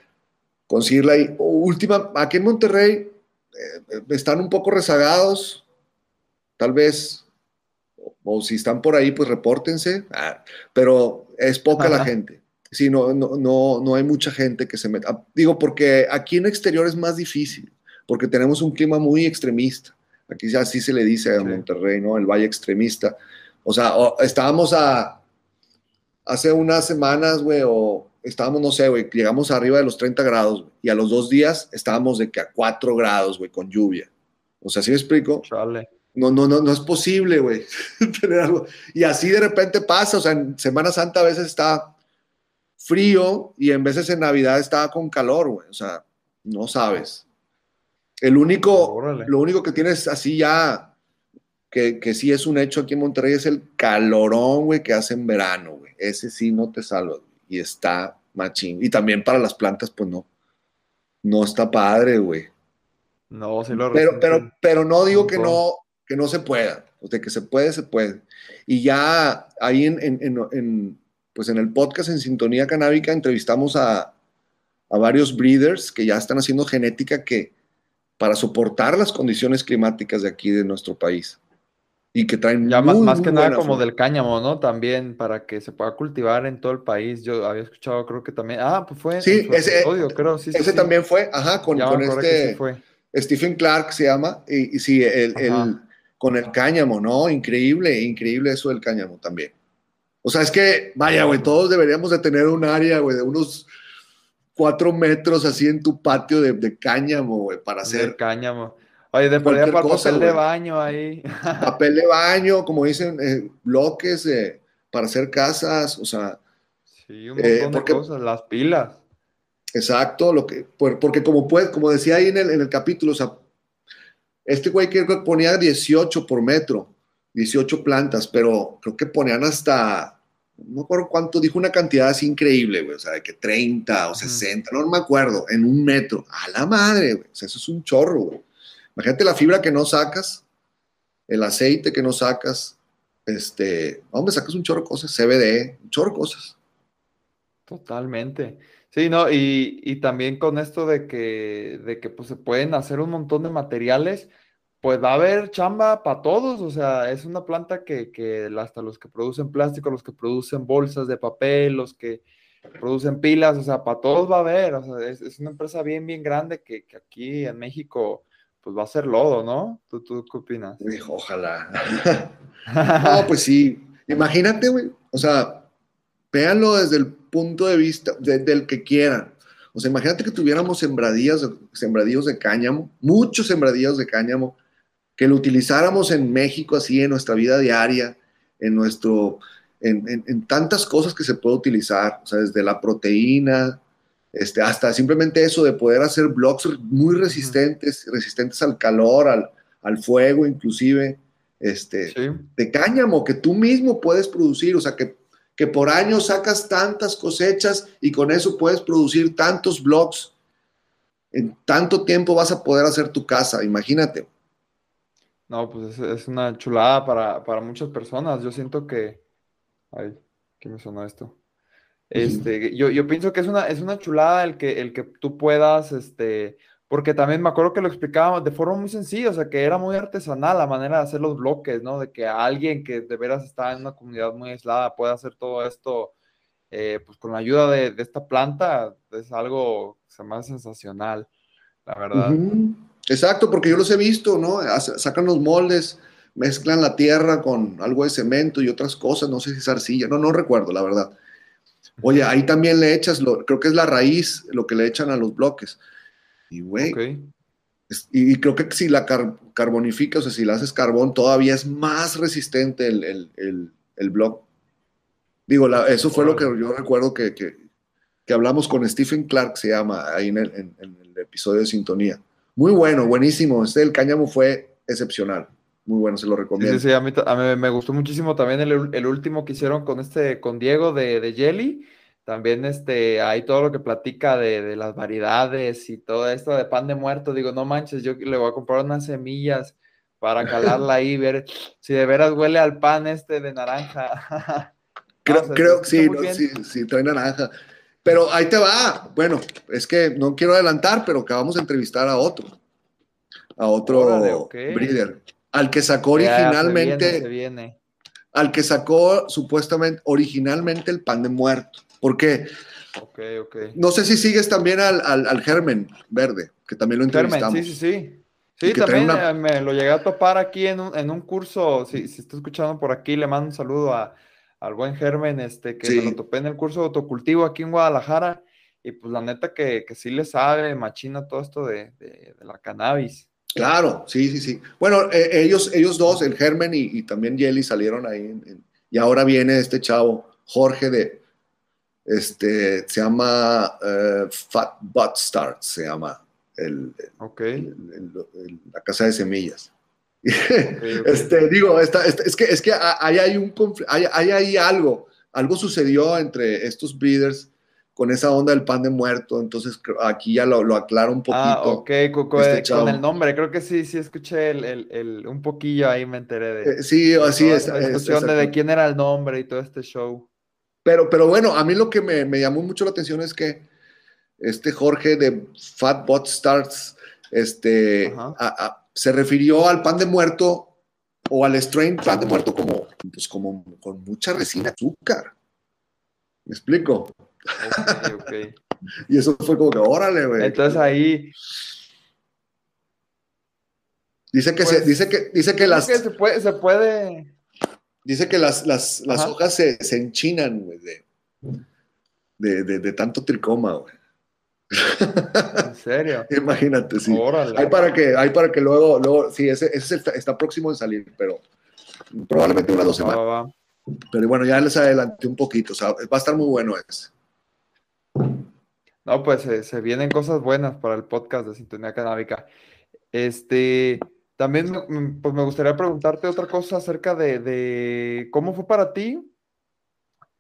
Speaker 2: conseguirla ahí. Última, aquí en Monterrey eh, están un poco rezagados, tal vez o si están por ahí, pues repórtense, ah, pero es poca la gente. Sí, no, no, no, hay mucha gente que se meta. Digo, porque aquí en exterior es más difícil, porque tenemos un clima muy extremista. Aquí ya así se le dice a Monterrey, ¿no? El valle extremista. O sea, estábamos a, hace unas semanas, güey, o estábamos, no sé, güey, llegamos arriba de los 30 grados, y a los dos días estábamos de que a 4 grados, güey, con lluvia. O sea, ¿sí me explico? Chale no, no, no, no es posible, güey, tener algo. Y así de repente pasa, o sea, en Semana Santa a veces está frío y en veces en Navidad está con calor, güey, o sea, no sabes. El único, lo único que tienes así ya, que, que sí es un hecho aquí en Monterrey, es el calorón, güey, que hace en verano, güey. Ese sí no te salva, Y está machín. Y también para las plantas, pues no. No está padre, güey.
Speaker 1: No, sí lo
Speaker 2: pero, pero, pero no digo que no, que no se pueda, o sea, que se puede, se puede. Y ya ahí en, en, pues en el podcast en Sintonía Canábica entrevistamos a, a, varios breeders que ya están haciendo genética que para soportar las condiciones climáticas de aquí de nuestro país y que traen
Speaker 1: ya más, más que nada como del cáñamo, ¿no? También para que se pueda cultivar en todo el país. Yo había escuchado, creo que también, ah, pues fue
Speaker 2: sí, ese, creo, sí, ese también fue, ajá, con, con este Stephen Clark se llama y, y sí, el, el con el cáñamo, ¿no? Increíble, increíble eso del cáñamo también. O sea, es que, vaya, güey, todos deberíamos de tener un área, güey, de unos cuatro metros así en tu patio de, cáñamo, güey, para hacer...
Speaker 1: cáñamo. Oye, de para papel de baño ahí.
Speaker 2: Papel de baño, como dicen, eh, bloques para hacer casas, o sea...
Speaker 1: Sí, un eh, montón de cosas, las pilas.
Speaker 2: Exacto, lo que, porque como, puede, como decía ahí en el, en el capítulo, o sea, este güey que ponía 18 por metro, 18 plantas, pero creo que ponían hasta, no me acuerdo cuánto, dijo una cantidad así increíble, güey, o sea, de que 30 o 60, no, me acuerdo, en un metro. A la madre, güey, o sea, eso es un chorro, güey. Imagínate la fibra que no sacas, el aceite que no sacas, este, hombre, sacas un chorro de cosas, CBD, un chorro de cosas.
Speaker 1: Totalmente. Sí, no, y, y también con esto de que, de que pues, se pueden hacer un montón de materiales, pues va a haber chamba para todos, o sea, es una planta que, que hasta los que producen plástico, los que producen bolsas de papel, los que producen pilas, o sea, para todos va a haber, o sea, es, una empresa bien, bien grande que, que, aquí en México, pues va a ser lodo, ¿no? ¿Tú, tú qué opinas?
Speaker 2: Ojalá. no, pues sí, imagínate, güey, o sea, véanlo desde el punto de vista del que quieran. O sea, imagínate que tuviéramos sembradías, sembradíos de cáñamo, muchos sembradíos de cáñamo, que lo utilizáramos en México así en nuestra vida diaria, en nuestro, en, tantas cosas que se puede utilizar, o sea, desde la proteína, este, hasta simplemente eso de poder hacer blocks muy resistentes, resistentes al calor, al, al fuego inclusive, este, de cáñamo que tú mismo puedes producir, o sea, que, que por año sacas tantas cosechas y con eso puedes producir tantos blocks. En tanto tiempo vas a poder hacer tu casa, imagínate.
Speaker 1: No, pues es, una chulada para, para, muchas personas. Yo siento que. Ay, ¿qué me sonó esto? Este, yo, yo pienso que es una, es una chulada el que, el que tú puedas, este, porque también me acuerdo que lo explicábamos de forma muy sencilla, o sea, que era muy artesanal la manera de hacer los bloques, ¿no? De que alguien que de veras está en una comunidad muy aislada pueda hacer todo esto, eh, pues con la ayuda de, de, esta planta, es algo se me sensacional, la verdad.
Speaker 2: Exacto, porque yo los he visto, ¿no? Sacan los moldes, mezclan la tierra con algo de cemento y otras cosas, no sé si es arcilla, no, no recuerdo, la verdad. Oye, ahí también le echas, lo, creo que es la raíz, lo que le echan a los bloques. Y, güey, y, creo que si la carbonificas, o sea, si la haces carbón, todavía es más resistente el, el, el, el bloque. Digo, eso fue lo que yo recuerdo que, que, que, hablamos con Stephen Clark, se llama, ahí en el, en el episodio de Sintonía. Muy bueno, buenísimo. Este del cáñamo fue excepcional. Muy bueno, se lo recomiendo.
Speaker 1: Sí, sí, a mí, me gustó muchísimo también el, último que hicieron con este, con Diego de, de Jelly. También este, hay todo lo que platica de, las variedades y todo esto de pan de muerto. Digo, no manches, yo le voy a comprar unas semillas para calarla ahí, ver si de veras huele al pan este de naranja.
Speaker 2: creo, creo que sí, sí, sí, trae naranja. Pero ahí te va. Bueno, es que no quiero adelantar, pero acabamos de entrevistar a otro. A otro breeder. Al que sacó originalmente. Al que sacó supuestamente originalmente el pan de muerto. ¿Por qué?
Speaker 1: Okay, okay.
Speaker 2: No sé si sigues también al, al, Germen Verde, que también lo entrevistamos.
Speaker 1: sí, sí, sí. Sí, también eh, me lo llegué a topar aquí en un, en un curso. Si, si está escuchando por aquí, le mando un saludo a, al buen Germen, este, que me lo topé en el curso de autocultivo aquí en Guadalajara, y pues la neta que, que sí le sabe, machina todo esto de, de, la cannabis.
Speaker 2: Claro, sí, sí, sí. Bueno, eh, ellos, ellos dos, el Germen y, también Jelly salieron ahí, y ahora viene este chavo, Jorge de, este, se llama uh, Fat Butt Start, se llama el, la casa de semillas. Este, digo, es, que, es que ahí hay un hay, hay algo, algo sucedió entre estos breeders con esa onda del pan de muerto, entonces aquí ya lo, lo aclaro un
Speaker 1: ah, poquito. Ah, ok, este con, el nombre, creo que sí, sí escuché el, el, un poquillo ahí me enteré de.
Speaker 2: Eh, sí, así es.
Speaker 1: La discusión de, de, quién era el nombre y todo este show.
Speaker 2: Pero, pero bueno, a mí lo que me, me llamó mucho la atención es que este Jorge de Fatbot Starts, este, a, se refirió al pan de muerto o al strain pan de muerto como, pues como con mucha resina azúcar. ¿Me explico? y eso fue como que, órale, güey.
Speaker 1: Entonces ahí.
Speaker 2: Dice que, se, pues, dice que, dice que las.
Speaker 1: se, puede, se puede.
Speaker 2: Dice que las, las, las hojas se, se enchinan, güey, de, de, de, de tanto tricoma, güey.
Speaker 1: ¿En serio?
Speaker 2: Imagínate, sí. Hay para que, hay para que luego, luego, sí, ese, ese está, próximo en salir, pero probablemente unas dos semanas. Pero bueno, ya les adelanté un poquito, o sea, va a estar muy bueno ese.
Speaker 1: No, pues se vienen cosas buenas para el podcast de Sintonía Canábica. Este, también pues me gustaría preguntarte otra cosa acerca de, de, cómo fue para ti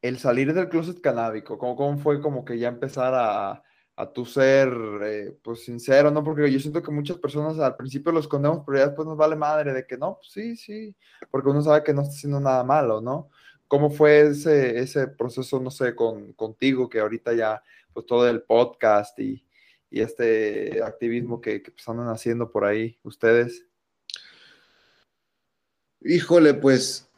Speaker 1: el salir del closet canábico, cómo, cómo fue como que ya empezar a, a tu ser, eh, pues sincero, ¿no? Porque yo siento que muchas personas al principio lo escondemos, pero ya después nos vale madre de que no, pues sí, sí, porque uno sabe que no está haciendo nada malo, ¿no? ¿Cómo fue ese, ese proceso, no sé, con, contigo, que ahorita ya, pues todo el podcast y, y este activismo que, que pues, andan haciendo por ahí ustedes?
Speaker 2: Híjole, pues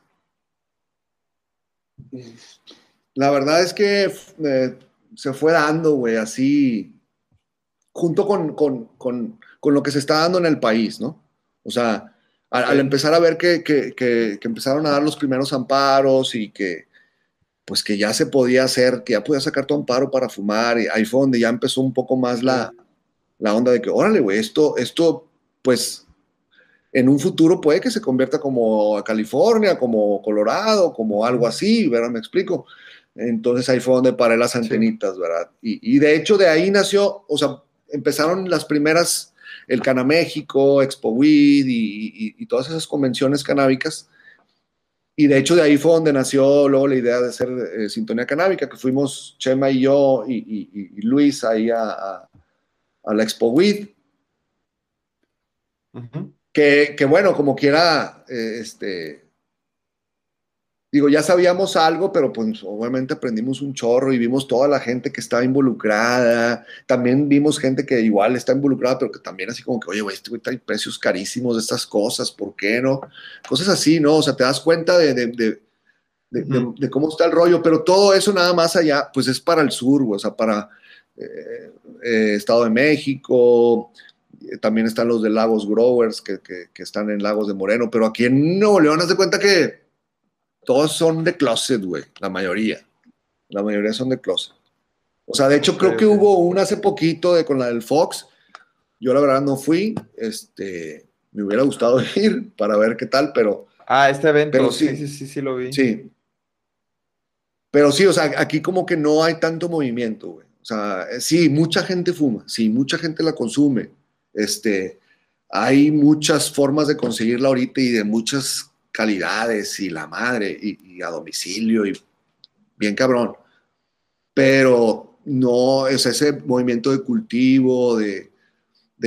Speaker 2: la verdad es que eh, se fue dando, güey, así, junto con, con, con, con, lo que se está dando en el país, ¿no? O sea, al, empezar a ver que, que, que, empezaron a dar los primeros amparos y que, pues que ya se podía hacer, que ya podía sacar tu amparo para fumar, y ahí fue donde ya empezó un poco más la, la onda de que, órale, güey, esto, esto, pues, en un futuro puede que se convierta como California, como Colorado, como algo así, ¿verdad? Me explico. Entonces ahí fue donde paré las antenitas, ¿verdad? Y, de hecho de ahí nació, o sea, empezaron las primeras, el Cana México, Expo Weed y, todas esas convenciones canábicas. Y de hecho de ahí fue donde nació luego la idea de hacer eh, Sintonía Canábica, que fuimos Chema y yo y, Luis ahí a, la Expo Weed. que, que, bueno, como quiera, eh, este, digo, ya sabíamos algo, pero pues obviamente aprendimos un chorro y vimos toda la gente que estaba involucrada. También vimos gente que igual está involucrada, pero que también así como que, oye, güey, este güey trae precios carísimos de estas cosas, ¿por qué no? Cosas así, ¿no? O sea, te das cuenta de, de, de, cómo está el rollo, pero todo eso nada más allá, pues es para el sur, o sea, para eh, eh, Estado de México, también están los de Lagos Growers que, que, que, están en Lagos de Moreno, pero aquí en Nuevo León, haz de cuenta que todos son de closet, güey, la mayoría. La mayoría son de closet. O sea, de hecho, creo que hubo una hace poquito de con la del Fox. Yo la verdad no fui. Este, me hubiera gustado ir para ver qué tal, pero.
Speaker 1: Ah, este evento. sí, sí, sí, sí, lo vi.
Speaker 2: Sí. Pero sí, o sea, aquí como que no hay tanto movimiento, güey. O sea, sí, mucha gente fuma, sí, mucha gente la consume. Este, hay muchas formas de conseguirla ahorita y de muchas calidades y la madre y, a domicilio y bien cabrón. Pero no es ese movimiento de cultivo, de,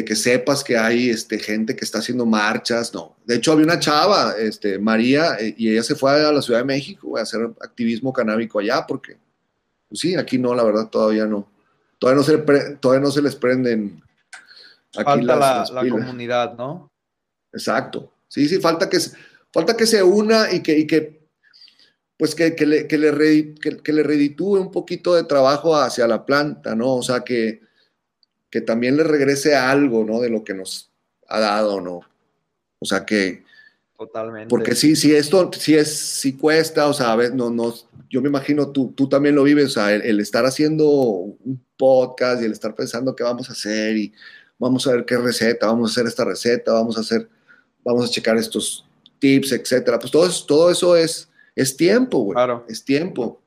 Speaker 2: que sepas que hay este, gente que está haciendo marchas, no. De hecho, había una chava, este, María, eh, y ella se fue a la Ciudad de México a hacer activismo canábico allá, porque, pues sí, aquí no, la verdad, todavía no. Todavía no se, todavía no se les prenden.
Speaker 1: Aquí falta la, la comunidad, ¿no?
Speaker 2: Exacto. Sí, sí, falta que, Falta que se una y que, que pues que, que, le, que, le que, le reditúe un poquito de trabajo hacia la planta, ¿no? O sea, que, que también le regrese algo, ¿no? De lo que nos ha dado, ¿no? O sea, que...
Speaker 1: Totalmente.
Speaker 2: Porque sí, sí, esto sí es, sí cuesta, o sea, a ver, no, no, yo me imagino, tú, tú también lo vives, o sea, el, el, estar haciendo un podcast y el estar pensando qué vamos a hacer y vamos a ver qué receta, vamos a hacer esta receta, vamos a hacer, vamos a checar estos, tips, etcétera. Pues todo eso, todo eso es, es tiempo, güey. Claro. Es tiempo.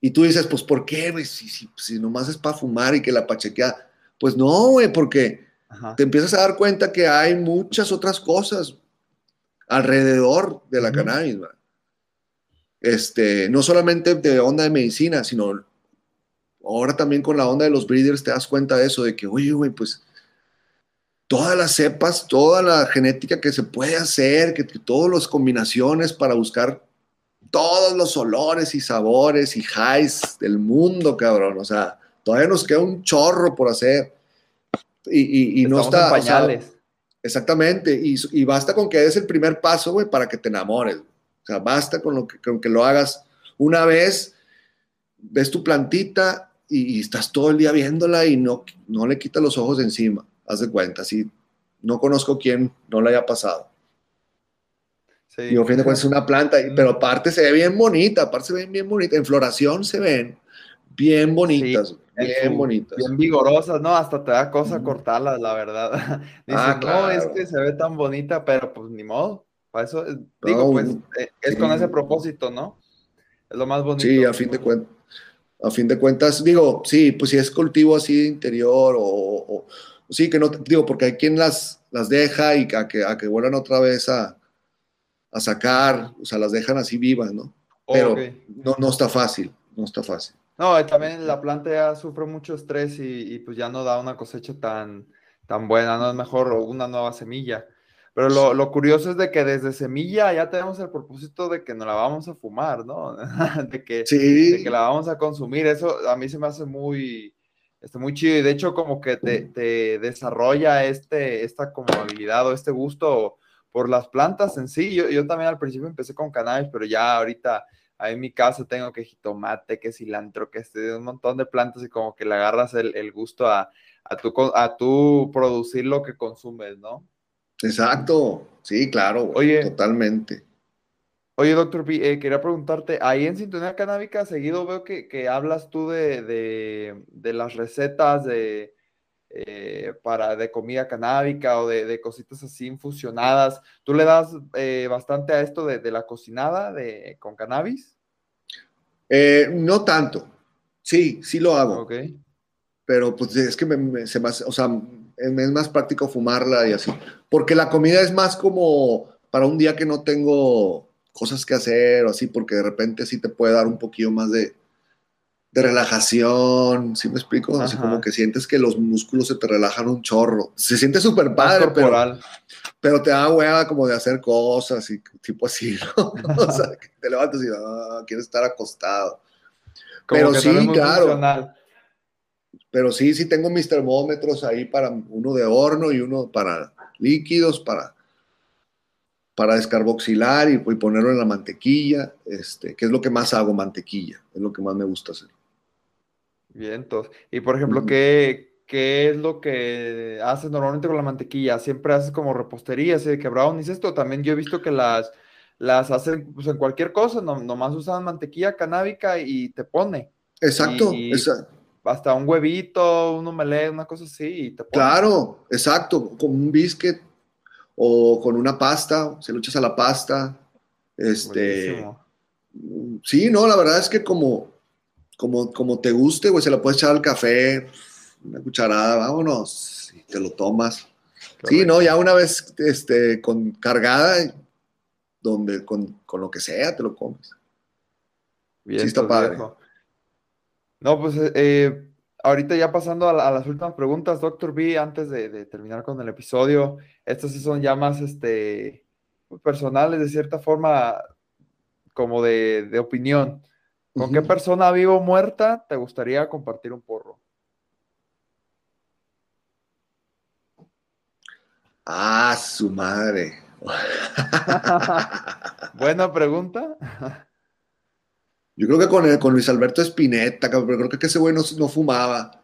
Speaker 2: Y tú dices, pues, ¿por qué, güey? Si, si, si, nomás es para fumar y que la pachequea. Pues no, güey, porque te empiezas a dar cuenta que hay muchas otras cosas alrededor de la cannabis, güey. Este, no solamente de onda de medicina, sino ahora también con la onda de los breeders te das cuenta de eso, de que, oye, güey, pues todas las cepas, toda la genética que se puede hacer, que, todas las combinaciones para buscar todos los olores y sabores y highs del mundo, cabrón. O sea, todavía nos queda un chorro por hacer. Y, no está.
Speaker 1: pañales.
Speaker 2: exactamente. Y, basta con que des el primer paso, güey, para que te enamores. O sea, basta con, lo que, con que lo hagas una vez, ves tu plantita y, estás todo el día viéndola y no, no le quitas los ojos de encima haz de cuenta, si no conozco quién no le haya pasado. Sí. Y a fin de cuentas es una planta, pero aparte se ve bien bonita, aparte se ven bien bonita, en floración se ven bien bonitas, bien bonitas.
Speaker 1: Bien vigorosas, ¿no? Hasta te da cosa cortarlas, la verdad. Dices, ah, no, es que se ve tan bonita, pero pues ni modo. Para eso, digo, pues eh, es con ese propósito, ¿no? Es lo más bonito.
Speaker 2: Sí, a fin de cuentas. A fin de cuentas, digo, sí, pues si es cultivo así de interior o, sí, que no, digo, porque hay quien las, las deja y a que, a que vuelvan otra vez a, sacar, o sea, las dejan así vivas, ¿no? Pero no, no está fácil, no está fácil.
Speaker 1: No, también la planta ya sufre mucho estrés y, pues ya no da una cosecha tan, tan buena, no es mejor una nueva semilla. Pero lo, curioso es de que desde semilla ya tenemos el propósito de que no la vamos a fumar, ¿no? de, que, de que la vamos a consumir. Eso a mí se me hace muy, este, muy chido y de hecho como que te, te, desarrolla este, esta como habilidad o este gusto por las plantas en sí. Yo, yo también al principio empecé con cannabis, pero ya ahorita ahí en mi casa tengo que jitomate, que cilantro, que este, un montón de plantas y como que le agarras el, el gusto a, a, tu, a tu producir lo que consumes, ¿no?
Speaker 2: Exacto, sí, claro, Oye, totalmente.
Speaker 1: Oye, doctor eh, quería preguntarte, ahí en Sintonía Canábica seguido veo que, hablas tú de, las recetas de, eh, para, de comida canábica o de, cositas así infusionadas. ¿Tú le das eh, bastante a esto de, la cocinada de, con cannabis?
Speaker 2: no tanto. Sí, sí lo hago. Ok. Pero pues es que me, se me o sea, es más práctico fumarla y así. Porque la comida es más como para un día que no tengo cosas que hacer o así, porque de repente sí te puede dar un poquillo más de, de relajación, ¿sí me explico? Así como que sientes que los músculos se te relajan un chorro. Se siente súper padre, pero, pero, te da hueva como de hacer cosas y tipo así, ¿no? o sea, que te levantas y ah, quieres estar acostado. pero sí, claro. Pero sí, sí tengo mis termómetros ahí para uno de horno y uno para líquidos, para para descarboxilar y, ponerlo en la mantequilla, este, que es lo que más hago, mantequilla, es lo que más me gusta hacer.
Speaker 1: Bien, entonces, y por ejemplo, ¿qué, ¿qué, es lo que haces normalmente con la mantequilla? ¿Siempre haces como repostería, así de que brownies esto? También yo he visto que las, las hacen pues, en cualquier cosa, no, nomás usan mantequilla canábica y te pone.
Speaker 2: Exacto,
Speaker 1: Hasta un huevito, un omelette, una cosa así. Y te pone.
Speaker 2: Claro, exacto, como un biscuit o con una pasta, se lo echas a la pasta. Este, sí, no, la verdad es que como, como, como te guste, güey, se la puedes echar al café, una cucharada, vámonos, y te lo tomas. Sí, no, ya una vez este, con cargada, donde con, lo que sea, te lo comes.
Speaker 1: Bien, sí, está padre. No, pues eh, ahorita ya pasando a, las últimas preguntas, doctor B, antes de, terminar con el episodio, estas sí son ya más este, personales, de cierta forma, como de, opinión. ¿Con qué persona viva o muerta te gustaría compartir un porro?
Speaker 2: Ah, su madre.
Speaker 1: Buena pregunta.
Speaker 2: Yo creo que con, con Luis Alberto Spinetta, pero creo que ese güey no, fumaba.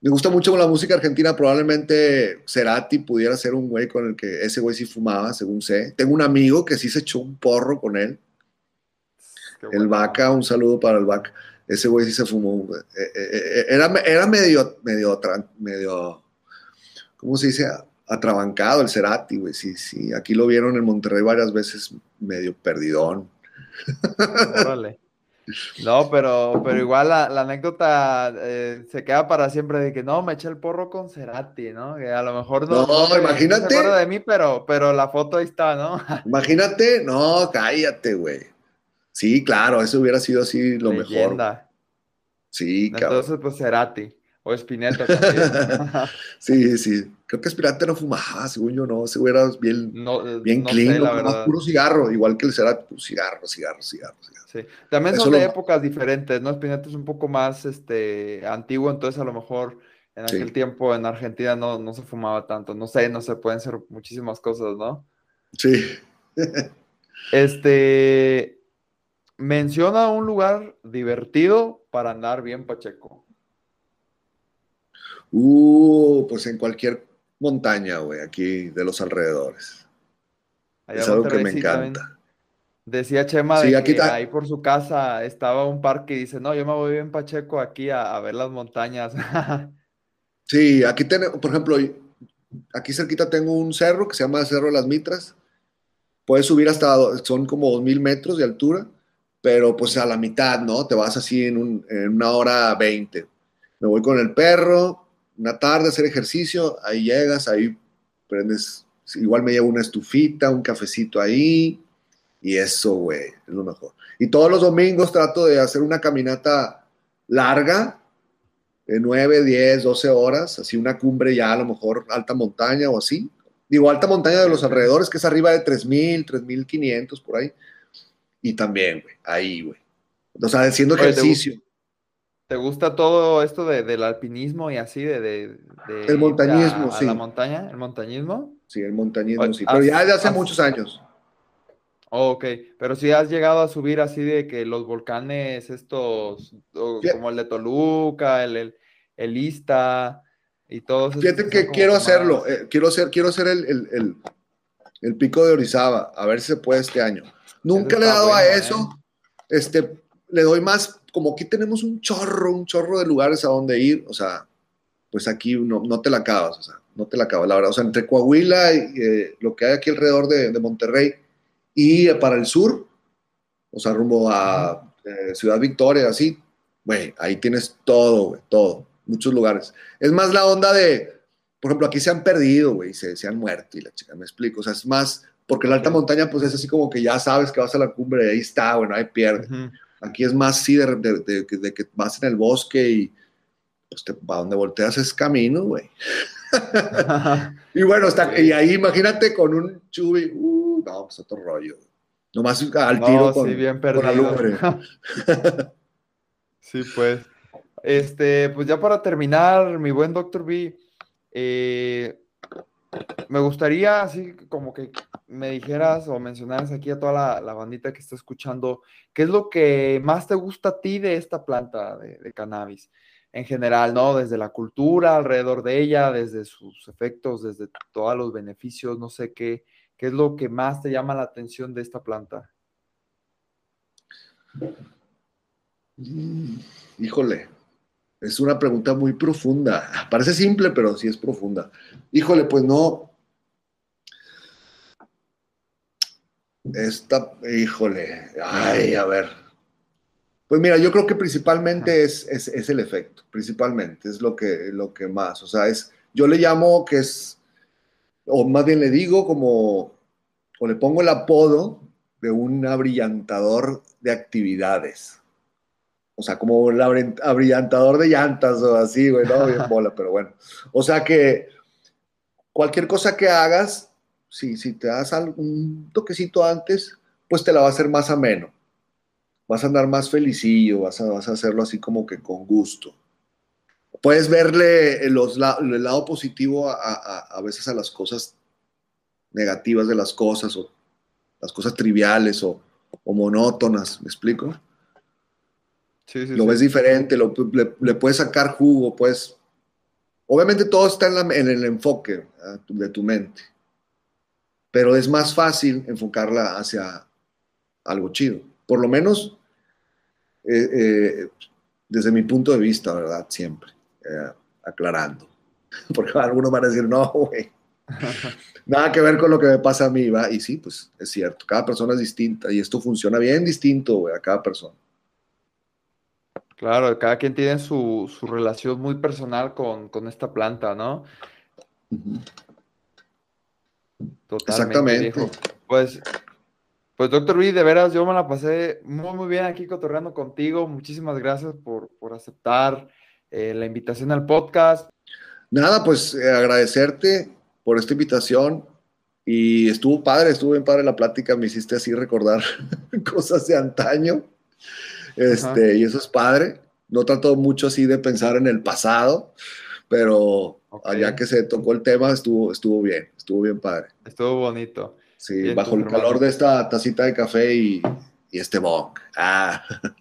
Speaker 2: Me gusta mucho la música argentina, probablemente Cerati pudiera ser un güey con el que ese güey sí fumaba, según sé. Tengo un amigo que sí se echó un porro con él. El Vaca, un saludo para el Vaca. Ese güey sí se fumó. Eh, eh, eh, era, era medio, medio, medio, ¿cómo se dice? Atrabancado el Cerati, güey. Sí, sí. Aquí lo vieron en Monterrey varias veces medio perdidón.
Speaker 1: Órale. No, pero, pero igual la, anécdota eh, se queda para siempre de que no, me eché el porro con Cerati, ¿no? Que a lo mejor no,
Speaker 2: no, imagínate.
Speaker 1: se de mí, pero, pero la foto ahí está, ¿no?
Speaker 2: Imagínate, no, cállate, güey. Sí, claro, eso hubiera sido así lo mejor. Sí,
Speaker 1: cabrón. Entonces, pues Cerati. O Spinetta también.
Speaker 2: sí, sí. Creo que Spinetta no fumaba, según yo no. Güey era bien, bien clean, puro cigarro, igual que el Cerati, puro cigarro, cigarro, cigarro, cigarro.
Speaker 1: Sí. También son de épocas diferentes, ¿no? Spinetta es un poco más este, antiguo, entonces a lo mejor en aquel tiempo en Argentina no, no se fumaba tanto. No sé, no sé, pueden ser muchísimas cosas, ¿no?
Speaker 2: Sí.
Speaker 1: este. Menciona un lugar divertido para andar bien, Pacheco.
Speaker 2: Uh, pues en cualquier montaña, güey, aquí de los alrededores. es algo que me encanta.
Speaker 1: Decía Chema de que ahí por su casa estaba un parque y dice, no, yo me voy bien Pacheco aquí a, ver las montañas.
Speaker 2: sí, aquí tenemos, por ejemplo, aquí cerquita tengo un cerro que se llama Cerro de las Mitras. Puedes subir hasta, son como dos mil metros de altura, pero pues a la mitad, ¿no? Te vas así en, en una hora veinte. Me voy con el perro, una tarde hacer ejercicio, ahí llegas, ahí prendes, igual me llevo una estufita, un cafecito ahí, y eso, güey, es lo mejor. Y todos los domingos trato de hacer una caminata larga, de 9, 10, 12 horas, así una cumbre ya a lo mejor alta montaña o así. Digo, alta montaña de los alrededores, que es arriba de 3.000, 3.500 por ahí. Y también, güey, ahí, güey. O sea, haciendo ejercicio.
Speaker 1: ¿Te gusta todo esto de, del alpinismo y así, de... de,
Speaker 2: el montañismo, sí.
Speaker 1: la montaña, el montañismo.
Speaker 2: Sí, el montañismo, sí. Pero ya de hace muchos años.
Speaker 1: ok, pero si has llegado a subir así de que los volcanes estos, como el de Toluca, el, el, Ista y todos.
Speaker 2: Fíjate que, quiero hacerlo, eh, quiero hacer, quiero hacer el, el, pico de Orizaba, a ver si se puede este año. Nunca le he dado a eso. ¿eh? Este, le doy más, como aquí tenemos un chorro, un chorro de lugares a donde ir, o sea, pues aquí no, no te la acabas, o sea, no te la acabas, la verdad. O sea, entre Coahuila y eh, lo que hay aquí alrededor de, Monterrey y para el sur, o sea, rumbo a eh, Ciudad Victoria, así, güey, ahí tienes todo, güey, todo, muchos lugares. Es más la onda de, por ejemplo, aquí se han perdido, güey, se, se han muerto y la chica, me explico, o sea, es más, porque la alta montaña, pues es así como que ya sabes que vas a la cumbre y ahí está, bueno, ahí pierde. Aquí es más sí de, que vas en el bosque y pues te, para donde volteas es camino, güey. y bueno, está, y ahí imagínate con un chubi, uh, no, pues otro rollo. Nomás al tiro con,
Speaker 1: sí, bien perdido. sí, pues. Este, pues ya para terminar, mi buen doctor B, eh, me gustaría así como que me dijeras o mencionaras aquí a toda la, bandita que está escuchando, ¿qué es lo que más te gusta a ti de esta planta de, cannabis? En general, ¿no? Desde la cultura alrededor de ella, desde sus efectos, desde todos los beneficios, no sé qué, ¿qué es lo que más te llama la atención de esta planta?
Speaker 2: Mm, híjole, es una pregunta muy profunda. Parece simple, pero sí es profunda. Híjole, pues no. Esta, híjole, ay, a ver. Pues mira, yo creo que principalmente es, es, el efecto, principalmente, es lo que, lo que más, o sea, es, yo le llamo que es, o más bien le digo como, o le pongo el apodo de un abrillantador de actividades o sea, como un abrillantador de llantas o así, güey, no, bien bola, pero bueno. O sea que cualquier cosa que hagas, si, si te das algún toquecito antes, pues te la va a hacer más ameno. Vas a andar más felicillo, vas a, vas a hacerlo así como que con gusto. Puedes verle los, el lado positivo a, a, veces a las cosas negativas de las cosas o las cosas triviales o, o monótonas, ¿me explico? lo ves diferente, le, puedes sacar jugo, pues. Obviamente todo está en, el enfoque de tu mente, pero es más fácil enfocarla hacia algo chido. Por lo menos eh, eh, desde mi punto de vista, ¿verdad? Siempre, eh, aclarando. Porque algunos van a decir, no, güey. Nada que ver con lo que me pasa a mí, ¿va? Y sí, pues es cierto, cada persona es distinta y esto funciona bien distinto, güey, a cada persona.
Speaker 1: Claro, cada quien tiene su, relación muy personal con, esta planta, ¿no?
Speaker 2: Totalmente. Exactamente.
Speaker 1: Pues, pues, doctor Luis, de veras, yo me la pasé muy, muy bien aquí cotorreando contigo. Muchísimas gracias por, aceptar eh, la invitación al podcast.
Speaker 2: Nada, pues eh, agradecerte por esta invitación. Y estuvo padre, estuvo bien padre la plática, me hiciste así recordar cosas de antaño. Este, y eso es padre. No trato mucho así de pensar en el pasado, pero allá que se tocó el tema estuvo, estuvo bien, estuvo bien padre.
Speaker 1: Estuvo bonito.
Speaker 2: Sí, bajo el calor de esta tacita de café y, y este bong. Ah.